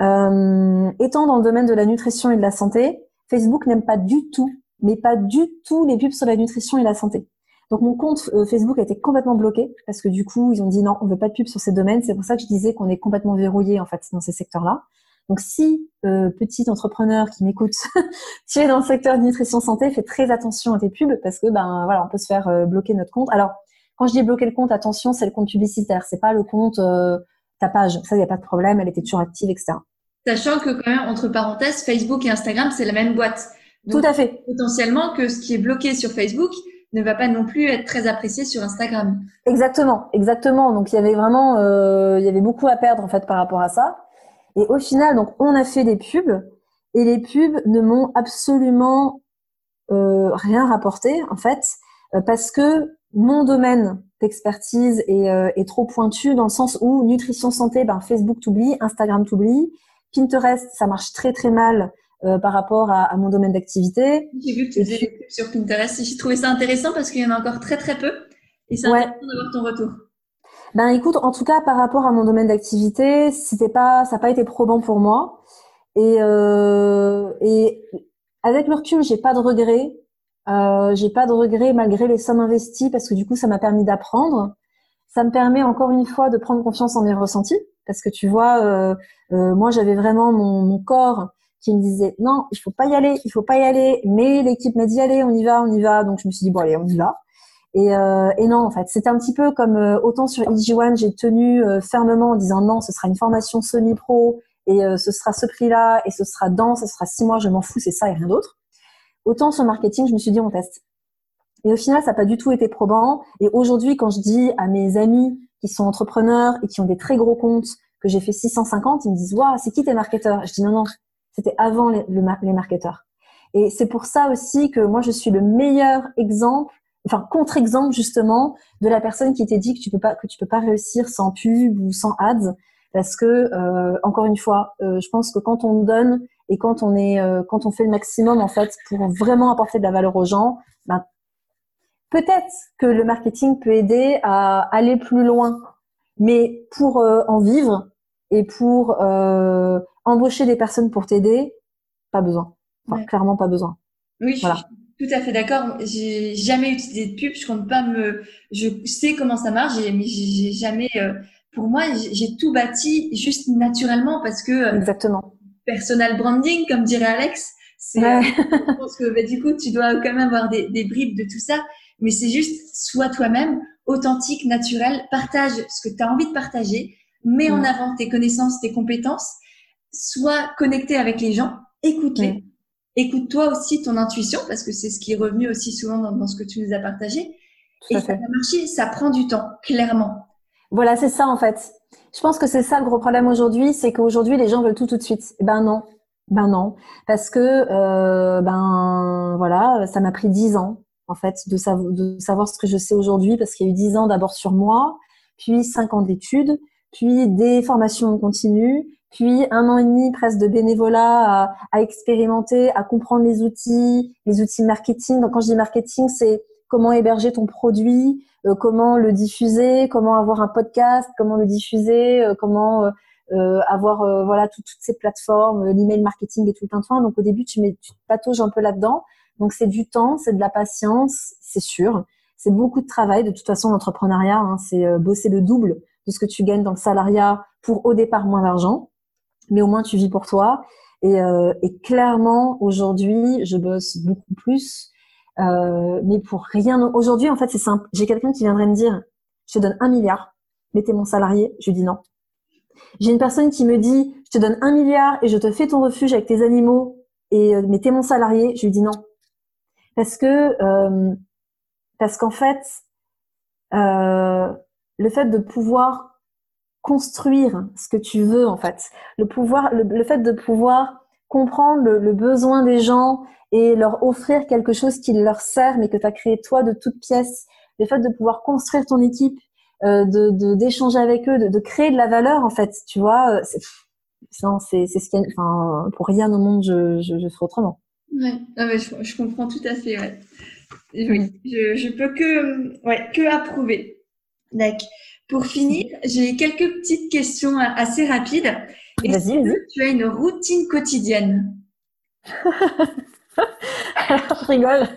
euh, étant dans le domaine de la nutrition et de la santé, Facebook n'aime pas du tout mais pas du tout les pubs sur la nutrition et la santé. Donc mon compte euh, Facebook a été complètement bloqué parce que du coup ils ont dit non, on veut pas de pubs sur ces domaines. C'est pour ça que je disais qu'on est complètement verrouillé en fait dans ces secteurs-là. Donc si euh, petit entrepreneur qui m'écoute, tu es dans le secteur de nutrition santé, fais très attention à tes pubs parce que ben voilà, on peut se faire euh, bloquer notre compte. Alors quand je dis bloquer le compte, attention, c'est le compte publicitaire, c'est pas le compte euh, ta page. Ça, il n'y a pas de problème, elle était toujours active, etc. Sachant que quand même entre parenthèses, Facebook et Instagram, c'est la même boîte. Tout à fait. Potentiellement que ce qui est bloqué sur Facebook ne va pas non plus être très apprécié sur Instagram. Exactement, exactement. Donc il y avait vraiment, euh, il y avait beaucoup à perdre en fait par rapport à ça. Et au final, donc on a fait des pubs et les pubs ne m'ont absolument euh, rien rapporté en fait euh, parce que mon domaine d'expertise est, euh, est, trop pointu dans le sens où nutrition santé, ben Facebook t'oublie, Instagram t'oublie, Pinterest ça marche très très mal euh, par rapport à, à mon domaine d'activité. J'ai vu que tu faisais des pubs sur Pinterest. J'ai trouvé ça intéressant parce qu'il y en a encore très très peu. Et c'est intéressant d'avoir ton retour. Ben écoute, en tout cas par rapport à mon domaine d'activité, c'était pas, ça n'a pas été probant pour moi. Et, euh, et avec le recul, j'ai pas de regrets. Euh, j'ai pas de regrets malgré les sommes investies parce que du coup, ça m'a permis d'apprendre. Ça me permet encore une fois de prendre confiance en mes ressentis parce que tu vois, euh, euh moi j'avais vraiment mon, mon corps qui me disait non, il faut pas y aller, il faut pas y aller. Mais l'équipe m'a dit allez, on y va, on y va. Donc je me suis dit bon allez, on y va. Et, euh, et non, en fait, c'était un petit peu comme euh, autant sur EG1, j'ai tenu fermement en disant non, ce sera une formation semi-pro et ce sera ce prix-là et ce sera dans, ce sera six mois, je m'en fous, c'est ça et rien d'autre. Autant sur marketing, je me suis dit on teste. Et au final, ça n'a pas du tout été probant. Et aujourd'hui, quand je dis à mes amis qui sont entrepreneurs et qui ont des très gros comptes que j'ai fait 650, ils me disent waouh, c'est qui tes marketeurs? Je dis non non, c'était avant les, les marketeurs. Et c'est pour ça aussi que moi, je suis le meilleur exemple, enfin contre-exemple justement, de la personne qui t'a dit que tu peux pas que tu peux pas réussir sans pub ou sans ads, parce que euh, encore une fois, euh, je pense que quand on donne et quand on est euh, quand on fait le maximum en fait pour vraiment apporter de la valeur aux gens, ben, peut-être que le marketing peut aider à aller plus loin, mais pour euh, en vivre et pour euh, embaucher des personnes pour t'aider, pas besoin. Enfin, clairement pas besoin. Oui, je suis tout à fait d'accord. J'ai jamais utilisé de pub. Je compte pas me. Je sais comment ça marche, mais j'ai jamais. Euh, pour moi, j'ai tout bâti juste naturellement parce que. Euh, Exactement. Personal branding, comme dirait Alex. C'est. Ouais. je pense que bah, du coup, tu dois quand même avoir des, des bribes de tout ça. Mais c'est juste, sois toi-même, authentique, naturel, partage ce que tu as envie de partager, mets en avant tes connaissances, tes compétences sois connecté avec les gens, écoute-les. Écoute-toi aussi ton intuition, parce que c'est ce qui est revenu aussi souvent dans, ce que tu nous as partagé. et ça marcher, ça prend du temps, clairement. Voilà, c'est ça en fait. Je pense que c'est ça le gros problème aujourd'hui, c'est qu'aujourd'hui les gens veulent tout tout de suite. Eh ben non, ben non, parce que euh, ben voilà, ça m'a pris dix ans en fait de, savoir ce que je sais aujourd'hui, parce qu'il y a eu dix ans d'abord sur moi, puis cinq ans d'études, puis des formations continues, puis un an et demi presque de bénévolat à, expérimenter, à comprendre les outils, les outils marketing. Donc quand je dis marketing, c'est comment héberger ton produit, comment le diffuser, comment avoir un podcast, comment le diffuser, comment avoir voilà toutes ces plateformes, l'email marketing et tout un temps. Donc au début, tu, mets, tu patauges un peu là-dedans. Donc c'est du temps, c'est de la patience, c'est sûr. C'est beaucoup de travail. De toute façon, l'entrepreneuriat, hein, c'est bosser le double de ce que tu gagnes dans le salariat pour au départ moins d'argent, mais au moins tu vis pour toi. Et, euh, et clairement, aujourd'hui, je bosse beaucoup plus, euh, mais pour rien. Aujourd'hui, en fait, c'est simple. J'ai quelqu'un qui viendrait me dire, je te donne un milliard, mettez mon salarié. Je lui dis non. J'ai une personne qui me dit, je te donne un milliard et je te fais ton refuge avec tes animaux et euh, mettez mon salarié. Je lui dis non. Parce que, euh, parce qu'en fait, euh, le fait de pouvoir construire ce que tu veux en fait, le pouvoir, le, fait de pouvoir comprendre le, besoin des gens et leur offrir quelque chose qui leur sert mais que tu as créé toi de toutes pièces, le fait de pouvoir construire ton équipe, euh, de d'échanger avec eux, de, de, créer de la valeur en fait, tu vois, euh, c'est ce qui enfin pour rien au monde je je, je ferai autrement. Ouais, mais je, je, comprends tout à fait. Ouais. Oui, je, je peux que ouais que approuver. D'accord. Pour finir, j'ai quelques petites questions assez rapides. Vas-y, vas-y. Tu as une routine quotidienne je rigole.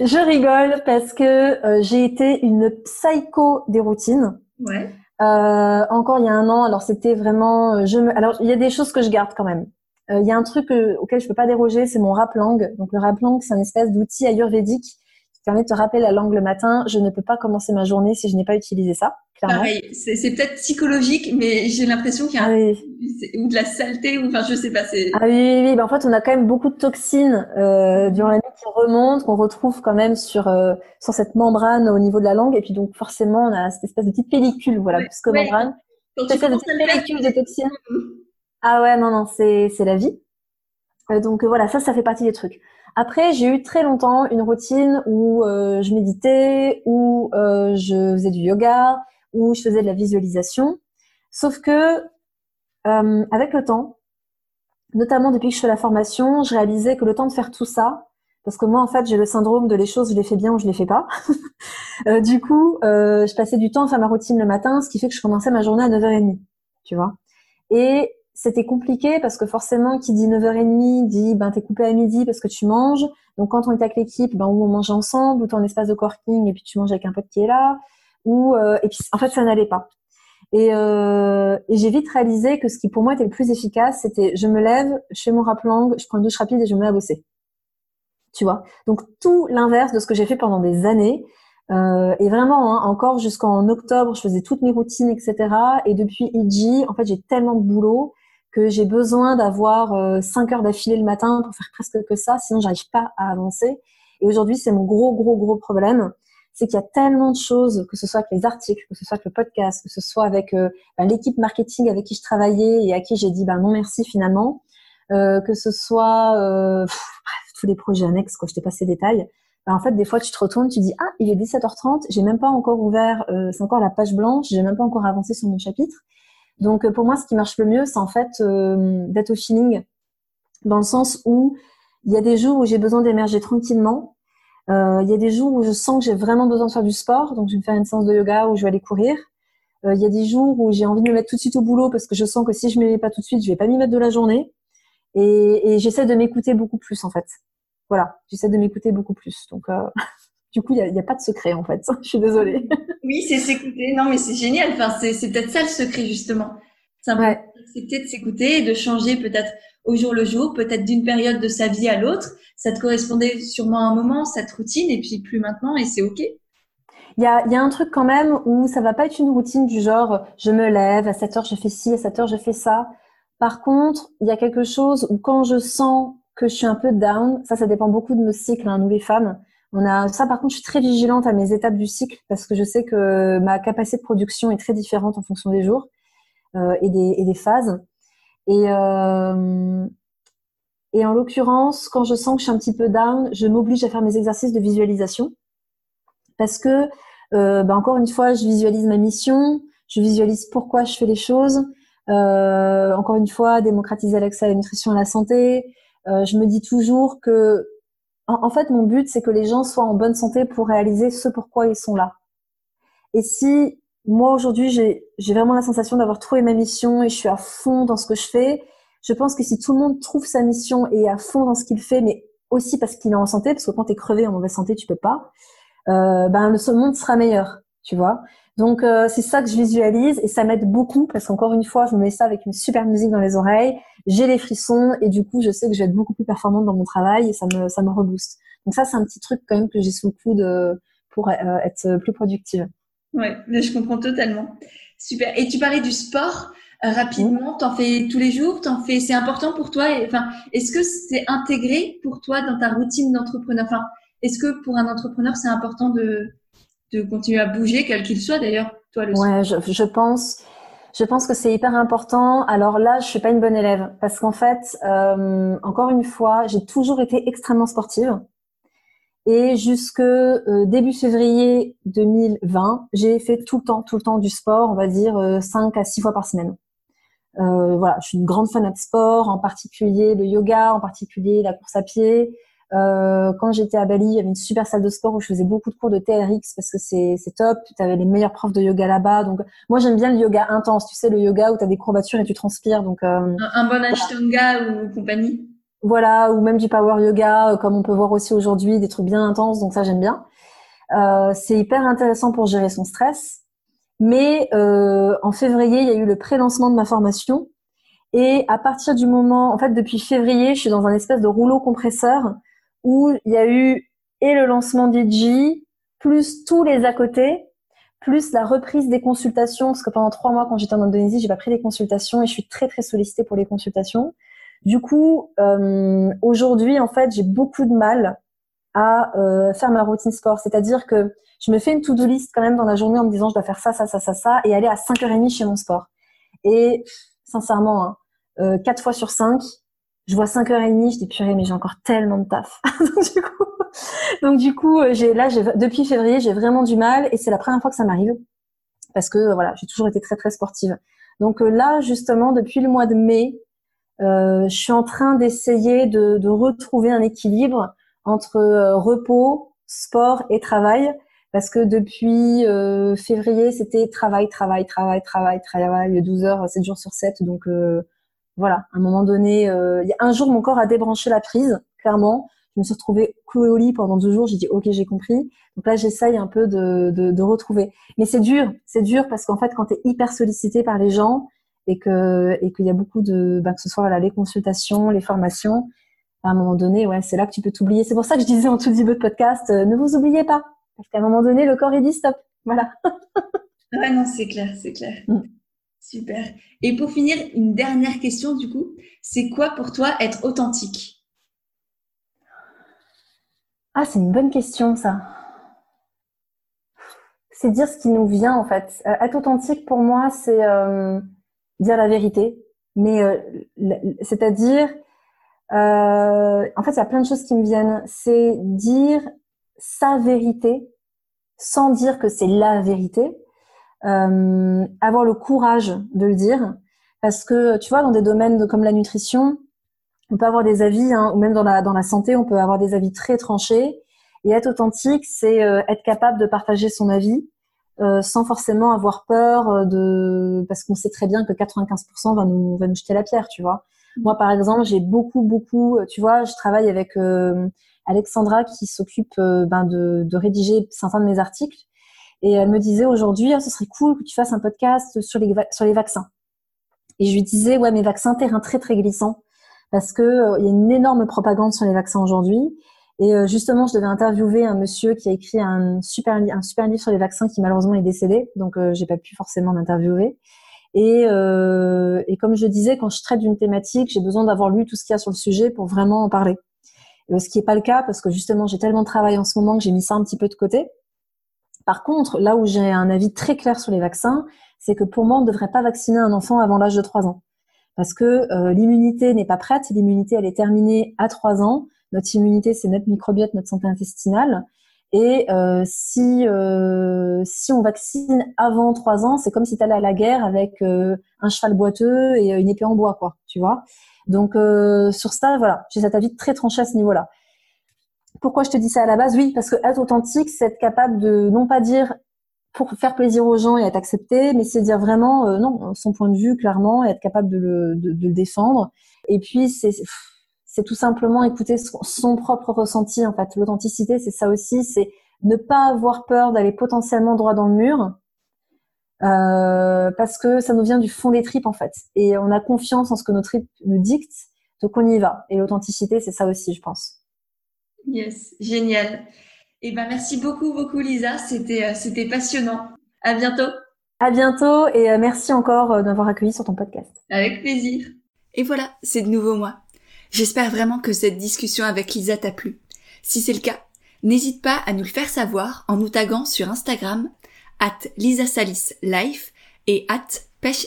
je rigole parce que euh, j'ai été une psycho des routines. Ouais. Euh, encore il y a un an, alors c'était vraiment, euh, je me, alors il y a des choses que je garde quand même. Euh, il y a un truc auquel je peux pas déroger, c'est mon raplang. Donc le raplang, c'est un espèce d'outil ayurvédique permet de te rappeler la langue le matin. Je ne peux pas commencer ma journée si je n'ai pas utilisé ça. Clairement. Pareil, c'est peut-être psychologique, mais j'ai l'impression qu'il y a ah ou de la saleté, ou enfin je sais pas. Ah oui, oui, oui. Ben, en fait, on a quand même beaucoup de toxines euh, durant la nuit qui remontent, qu'on retrouve quand même sur euh, sur cette membrane au niveau de la langue, et puis donc forcément, on a cette espèce de petite pellicule, voilà, plus que membrane. Cette espèce de petite pellicule de toxines. Ah ouais, non, non, c'est c'est la vie. Euh, donc voilà, ça, ça fait partie des trucs. Après, j'ai eu très longtemps une routine où euh, je méditais, où euh, je faisais du yoga, où je faisais de la visualisation. Sauf que euh, avec le temps, notamment depuis que je fais la formation, je réalisais que le temps de faire tout ça, parce que moi en fait j'ai le syndrome de les choses je les fais bien ou je les fais pas. du coup, je passais du temps à faire ma routine le matin, ce qui fait que je commençais ma journée à 9h30, tu vois. Et c'était compliqué parce que forcément, qui dit 9h30 dit ben t'es coupé à midi parce que tu manges. Donc quand on est avec l'équipe, ben où on mange ensemble, ou ton espace de coworking et puis tu manges avec un pote qui est là, ou euh, et puis en fait ça n'allait pas. Et, euh, et j'ai vite réalisé que ce qui pour moi était le plus efficace, c'était je me lève, je fais mon raplang, je prends une douche rapide et je me mets à bosser. Tu vois? Donc tout l'inverse de ce que j'ai fait pendant des années. Euh, et vraiment, hein, encore jusqu'en octobre, je faisais toutes mes routines, etc. Et depuis IG, en fait, j'ai tellement de boulot que j'ai besoin d'avoir euh, 5 heures d'affilée le matin pour faire presque que ça, sinon j'arrive pas à avancer. Et aujourd'hui, c'est mon gros, gros, gros problème, c'est qu'il y a tellement de choses, que ce soit avec les articles, que ce soit avec le podcast, que ce soit avec euh, ben, l'équipe marketing avec qui je travaillais et à qui j'ai dit ben non merci finalement, euh, que ce soit euh, tous les projets annexes, quoi, je t'ai passé les détails. Ben, en fait, des fois, tu te retournes, tu dis ah il est 17h30, j'ai même pas encore ouvert, euh, c'est encore la page blanche, j'ai même pas encore avancé sur mon chapitre. Donc euh, pour moi, ce qui marche le mieux, c'est en fait euh, d'être au feeling, dans le sens où il y a des jours où j'ai besoin d'émerger tranquillement. Euh, il y a des jours où je sens que j'ai vraiment besoin de faire du sport, donc je vais me faire une séance de yoga ou je vais aller courir. il y a des jours où j'ai envie de me mettre tout de suite au boulot parce que je sens que si je ne me mets pas tout de suite, je vais pas m'y mettre de la journée. Et, et j'essaie de m'écouter beaucoup plus en fait. Voilà, j'essaie de m'écouter beaucoup plus. Donc Du coup, il n'y a, a, pas de secret en fait. Je suis désolée. Oui, c'est s'écouter. Non, mais c'est génial. Enfin, c'est peut-être ça le secret justement. C'est ouais. de s'écouter et de changer peut-être au jour le jour, peut-être d'une période de sa vie à l'autre. Ça te correspondait sûrement à un moment, cette routine, et puis plus maintenant, et c'est ok. Il y a, y a, un truc quand même où ça va pas être une routine du genre je me lève à 7 heures je fais ci, à 7 heures je fais ça. Par contre, il y a quelque chose où quand je sens que je suis un peu down, ça, ça dépend beaucoup de nos cycles, hein, nous les femmes. On a ça par contre, je suis très vigilante à mes étapes du cycle parce que je sais que ma capacité de production est très différente en fonction des jours euh, et, des, phases. Et, euh, et en l'occurrence, quand je sens que je suis un petit peu down, je m'oblige à faire mes exercices de visualisation parce que, euh, bah encore une fois, je visualise ma mission, je visualise pourquoi je fais les choses. Encore une fois, démocratiser l'accès à la nutrition et à la santé. Je me dis toujours que en, fait, mon but, c'est que les gens soient en bonne santé pour réaliser ce pourquoi ils sont là. Et si moi aujourd'hui j'ai vraiment la sensation d'avoir trouvé ma mission et je suis à fond dans ce que je fais, je pense que si tout le monde trouve sa mission et à fond dans ce qu'il fait, mais aussi parce qu'il est en santé, parce que quand tu es crevé en mauvaise santé, tu peux pas, euh, ben le monde sera meilleur, tu vois. Donc euh, c'est ça que je visualise et ça m'aide beaucoup parce qu'encore une fois, je me mets ça avec une super musique dans les oreilles, j'ai les frissons et du coup, je sais que je vais être beaucoup plus performante dans mon travail et ça me ça me rebooste. Donc ça, c'est un petit truc quand même que j'ai sous le coude euh, pour euh, être plus productive. Ouais, mais je comprends totalement. Super. Et tu parlais du sport euh, rapidement. T'en fais tous les jours? T'en fais. C'est important pour toi? Enfin, est-ce que c'est intégré pour toi dans ta routine d'entrepreneur? Enfin, est-ce que pour un entrepreneur, c'est important de de continuer à bouger, quel qu'il soit d'ailleurs, toi le Ouais, je, je, pense. Je pense que c'est hyper important. Alors là, je suis pas une bonne élève parce qu'en fait, euh, encore une fois, j'ai toujours été extrêmement sportive. Et jusque euh, début février 2020, j'ai fait tout le temps, tout le temps du sport, on va dire euh, 5 à 6 fois par semaine. Euh, voilà, je suis une grande fan de sport, en particulier le yoga, en particulier la course à pied. Euh, quand j'étais à Bali, il y avait une super salle de sport où je faisais beaucoup de cours de TRX parce que c'est top. Tu avais les meilleurs profs de yoga là-bas. Donc moi j'aime bien le yoga intense. Tu sais le yoga où tu as des courbatures et tu transpires. Donc euh, un, bon Ashtanga ou compagnie. Voilà, ou même du power yoga, euh, comme on peut voir aussi aujourd'hui, des trucs bien intenses. Donc ça j'aime bien. Euh, c'est hyper intéressant pour gérer son stress. Mais euh, en février, il y a eu le pré-lancement de ma formation. Et à partir du moment, en fait, depuis février, je suis dans un espèce de rouleau compresseur où il y a eu et le lancement d'IG, plus tous les à côté, plus la reprise des consultations, parce que pendant trois mois, quand j'étais en Indonésie, j'ai pas pris les consultations et je suis très très sollicitée pour les consultations. Du coup, euh, aujourd'hui, en fait, j'ai beaucoup de mal à euh, faire ma routine sport. C'est-à-dire que je me fais une to-do list quand même dans la journée en me disant je dois faire ça, ça, ça, ça, ça, et aller à 5h30 chez mon sport. Et sincèrement, hein, euh, 4 fois sur 5, je vois 5h30, je dis purée, mais j'ai encore tellement de taf. donc du coup, donc du coup, euh, j'ai là, depuis février, j'ai vraiment du mal et c'est la première fois que ça m'arrive parce que voilà, j'ai toujours été très très sportive. Donc euh, là, justement, depuis le mois de mai, euh, je suis en train d'essayer de, retrouver un équilibre entre euh, repos, sport et travail parce que depuis février, c'était travail, travail, travail, travail, travail, 12 heures, 7 jours sur 7. Donc voilà, à un moment donné, euh, il y a un jour, mon corps a débranché la prise, clairement. Je me suis retrouvée clouée au lit pendant deux jours. J'ai dit, ok, j'ai compris. Donc là, j'essaye un peu de, de, de retrouver. Mais c'est dur, c'est dur parce qu'en fait, quand tu es hyper sollicité par les gens et que et qu'il y a beaucoup de, bah, que ce soit voilà, les consultations, les formations, à un moment donné, ouais, c'est là que tu peux t'oublier. C'est pour ça que je disais en tout début de podcast, euh, ne vous oubliez pas, parce qu'à un moment donné, le corps il dit stop. Voilà. ouais, non, c'est clair, c'est clair. Mm. Super. Et pour finir, une dernière question du coup, c'est quoi pour toi être authentique? Ah, c'est une bonne question ça. C'est dire ce qui nous vient en fait. Euh, être authentique pour moi, c'est euh, dire la vérité. Mais euh, c'est-à-dire, en fait, il y a plein de choses qui me viennent. C'est dire sa vérité sans dire que c'est la vérité euh, avoir le courage de le dire, parce que tu vois, dans des domaines comme la nutrition, on peut avoir des avis, hein, ou même dans la dans la santé, on peut avoir des avis très tranchés. Et être authentique, c'est euh, être capable de partager son avis euh, sans forcément avoir peur de, parce qu'on sait très bien que 95% va nous va nous jeter la pierre, tu vois. Moi, par exemple, j'ai beaucoup beaucoup, tu vois, je travaille avec Alexandra qui s'occupe ben, de, de rédiger certains de mes articles. Et elle me disait aujourd'hui, oh, ce serait cool que tu fasses un podcast sur les, vaccins. Et je lui disais, ouais, mais vaccins, terrain très très glissant, parce que euh, y a une énorme propagande sur les vaccins aujourd'hui. Et euh, justement, je devais interviewer un monsieur qui a écrit un super, un super livre sur les vaccins qui malheureusement est décédé, donc euh, j'ai pas pu forcément l'interviewer. Et, euh, et comme je disais, quand je traite d'une thématique, j'ai besoin d'avoir lu tout ce qu'il y a sur le sujet pour vraiment en parler. ce qui n'est pas le cas parce que justement, j'ai tellement de travail en ce moment que j'ai mis ça un petit peu de côté. Par contre, là où j'ai un avis très clair sur les vaccins, c'est que pour moi, on ne devrait pas vacciner un enfant avant l'âge de 3 ans. Parce que euh, l'immunité n'est pas prête, l'immunité, elle est terminée à 3 ans. Notre immunité, c'est notre microbiote, notre santé intestinale. Et euh, si, euh, si on vaccine avant 3 ans, c'est comme si tu allais à la guerre avec un cheval boiteux et une épée en bois, quoi, tu vois. Donc sur ça, voilà, j'ai cet avis très tranché à ce niveau-là. Pourquoi je te dis ça à la base? Oui, parce que être authentique, c'est être capable de non pas dire pour faire plaisir aux gens et être accepté, mais c'est dire vraiment euh, non son point de vue clairement et être capable de le, défendre. Et puis c'est c'est tout simplement écouter son, propre ressenti en fait. L'authenticité, c'est ça aussi, c'est ne pas avoir peur d'aller potentiellement droit dans le mur. Euh, parce que ça nous vient du fond des tripes en fait, et on a confiance en ce que nos tripes nous dictent, donc on y va. Et l'authenticité, c'est ça aussi, je pense. Yes, génial. Eh ben, merci beaucoup, beaucoup, Lisa. C'était, euh, c'était passionnant. À bientôt. À bientôt et euh, merci encore euh, d'avoir accueilli sur ton podcast. Avec plaisir. Et voilà, c'est de nouveau moi. J'espère vraiment que cette discussion avec Lisa t'a plu. Si c'est le cas, n'hésite pas à nous le faire savoir en nous taguant sur Instagram at lisasalislife et at pêche.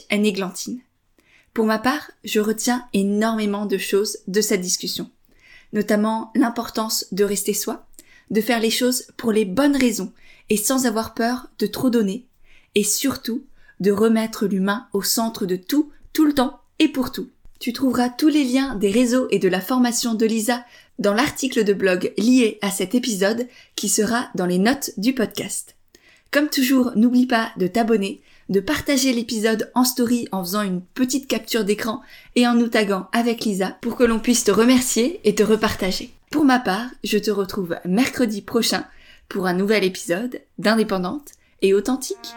Pour ma part, je retiens énormément de choses de cette discussion, notamment l'importance de rester soi, de faire les choses pour les bonnes raisons et sans avoir peur de trop donner, et surtout de remettre l'humain au centre de tout, tout le temps et pour tout. Tu trouveras tous les liens des réseaux et de la formation de Lisa dans l'article de blog lié à cet épisode qui sera dans les notes du podcast. Comme toujours, n'oublie pas de t'abonner, de partager l'épisode en story en faisant une petite capture d'écran et en nous taguant avec Lisa pour que l'on puisse te remercier et te repartager. Pour ma part, je te retrouve mercredi prochain pour un nouvel épisode d'Indépendante et authentique.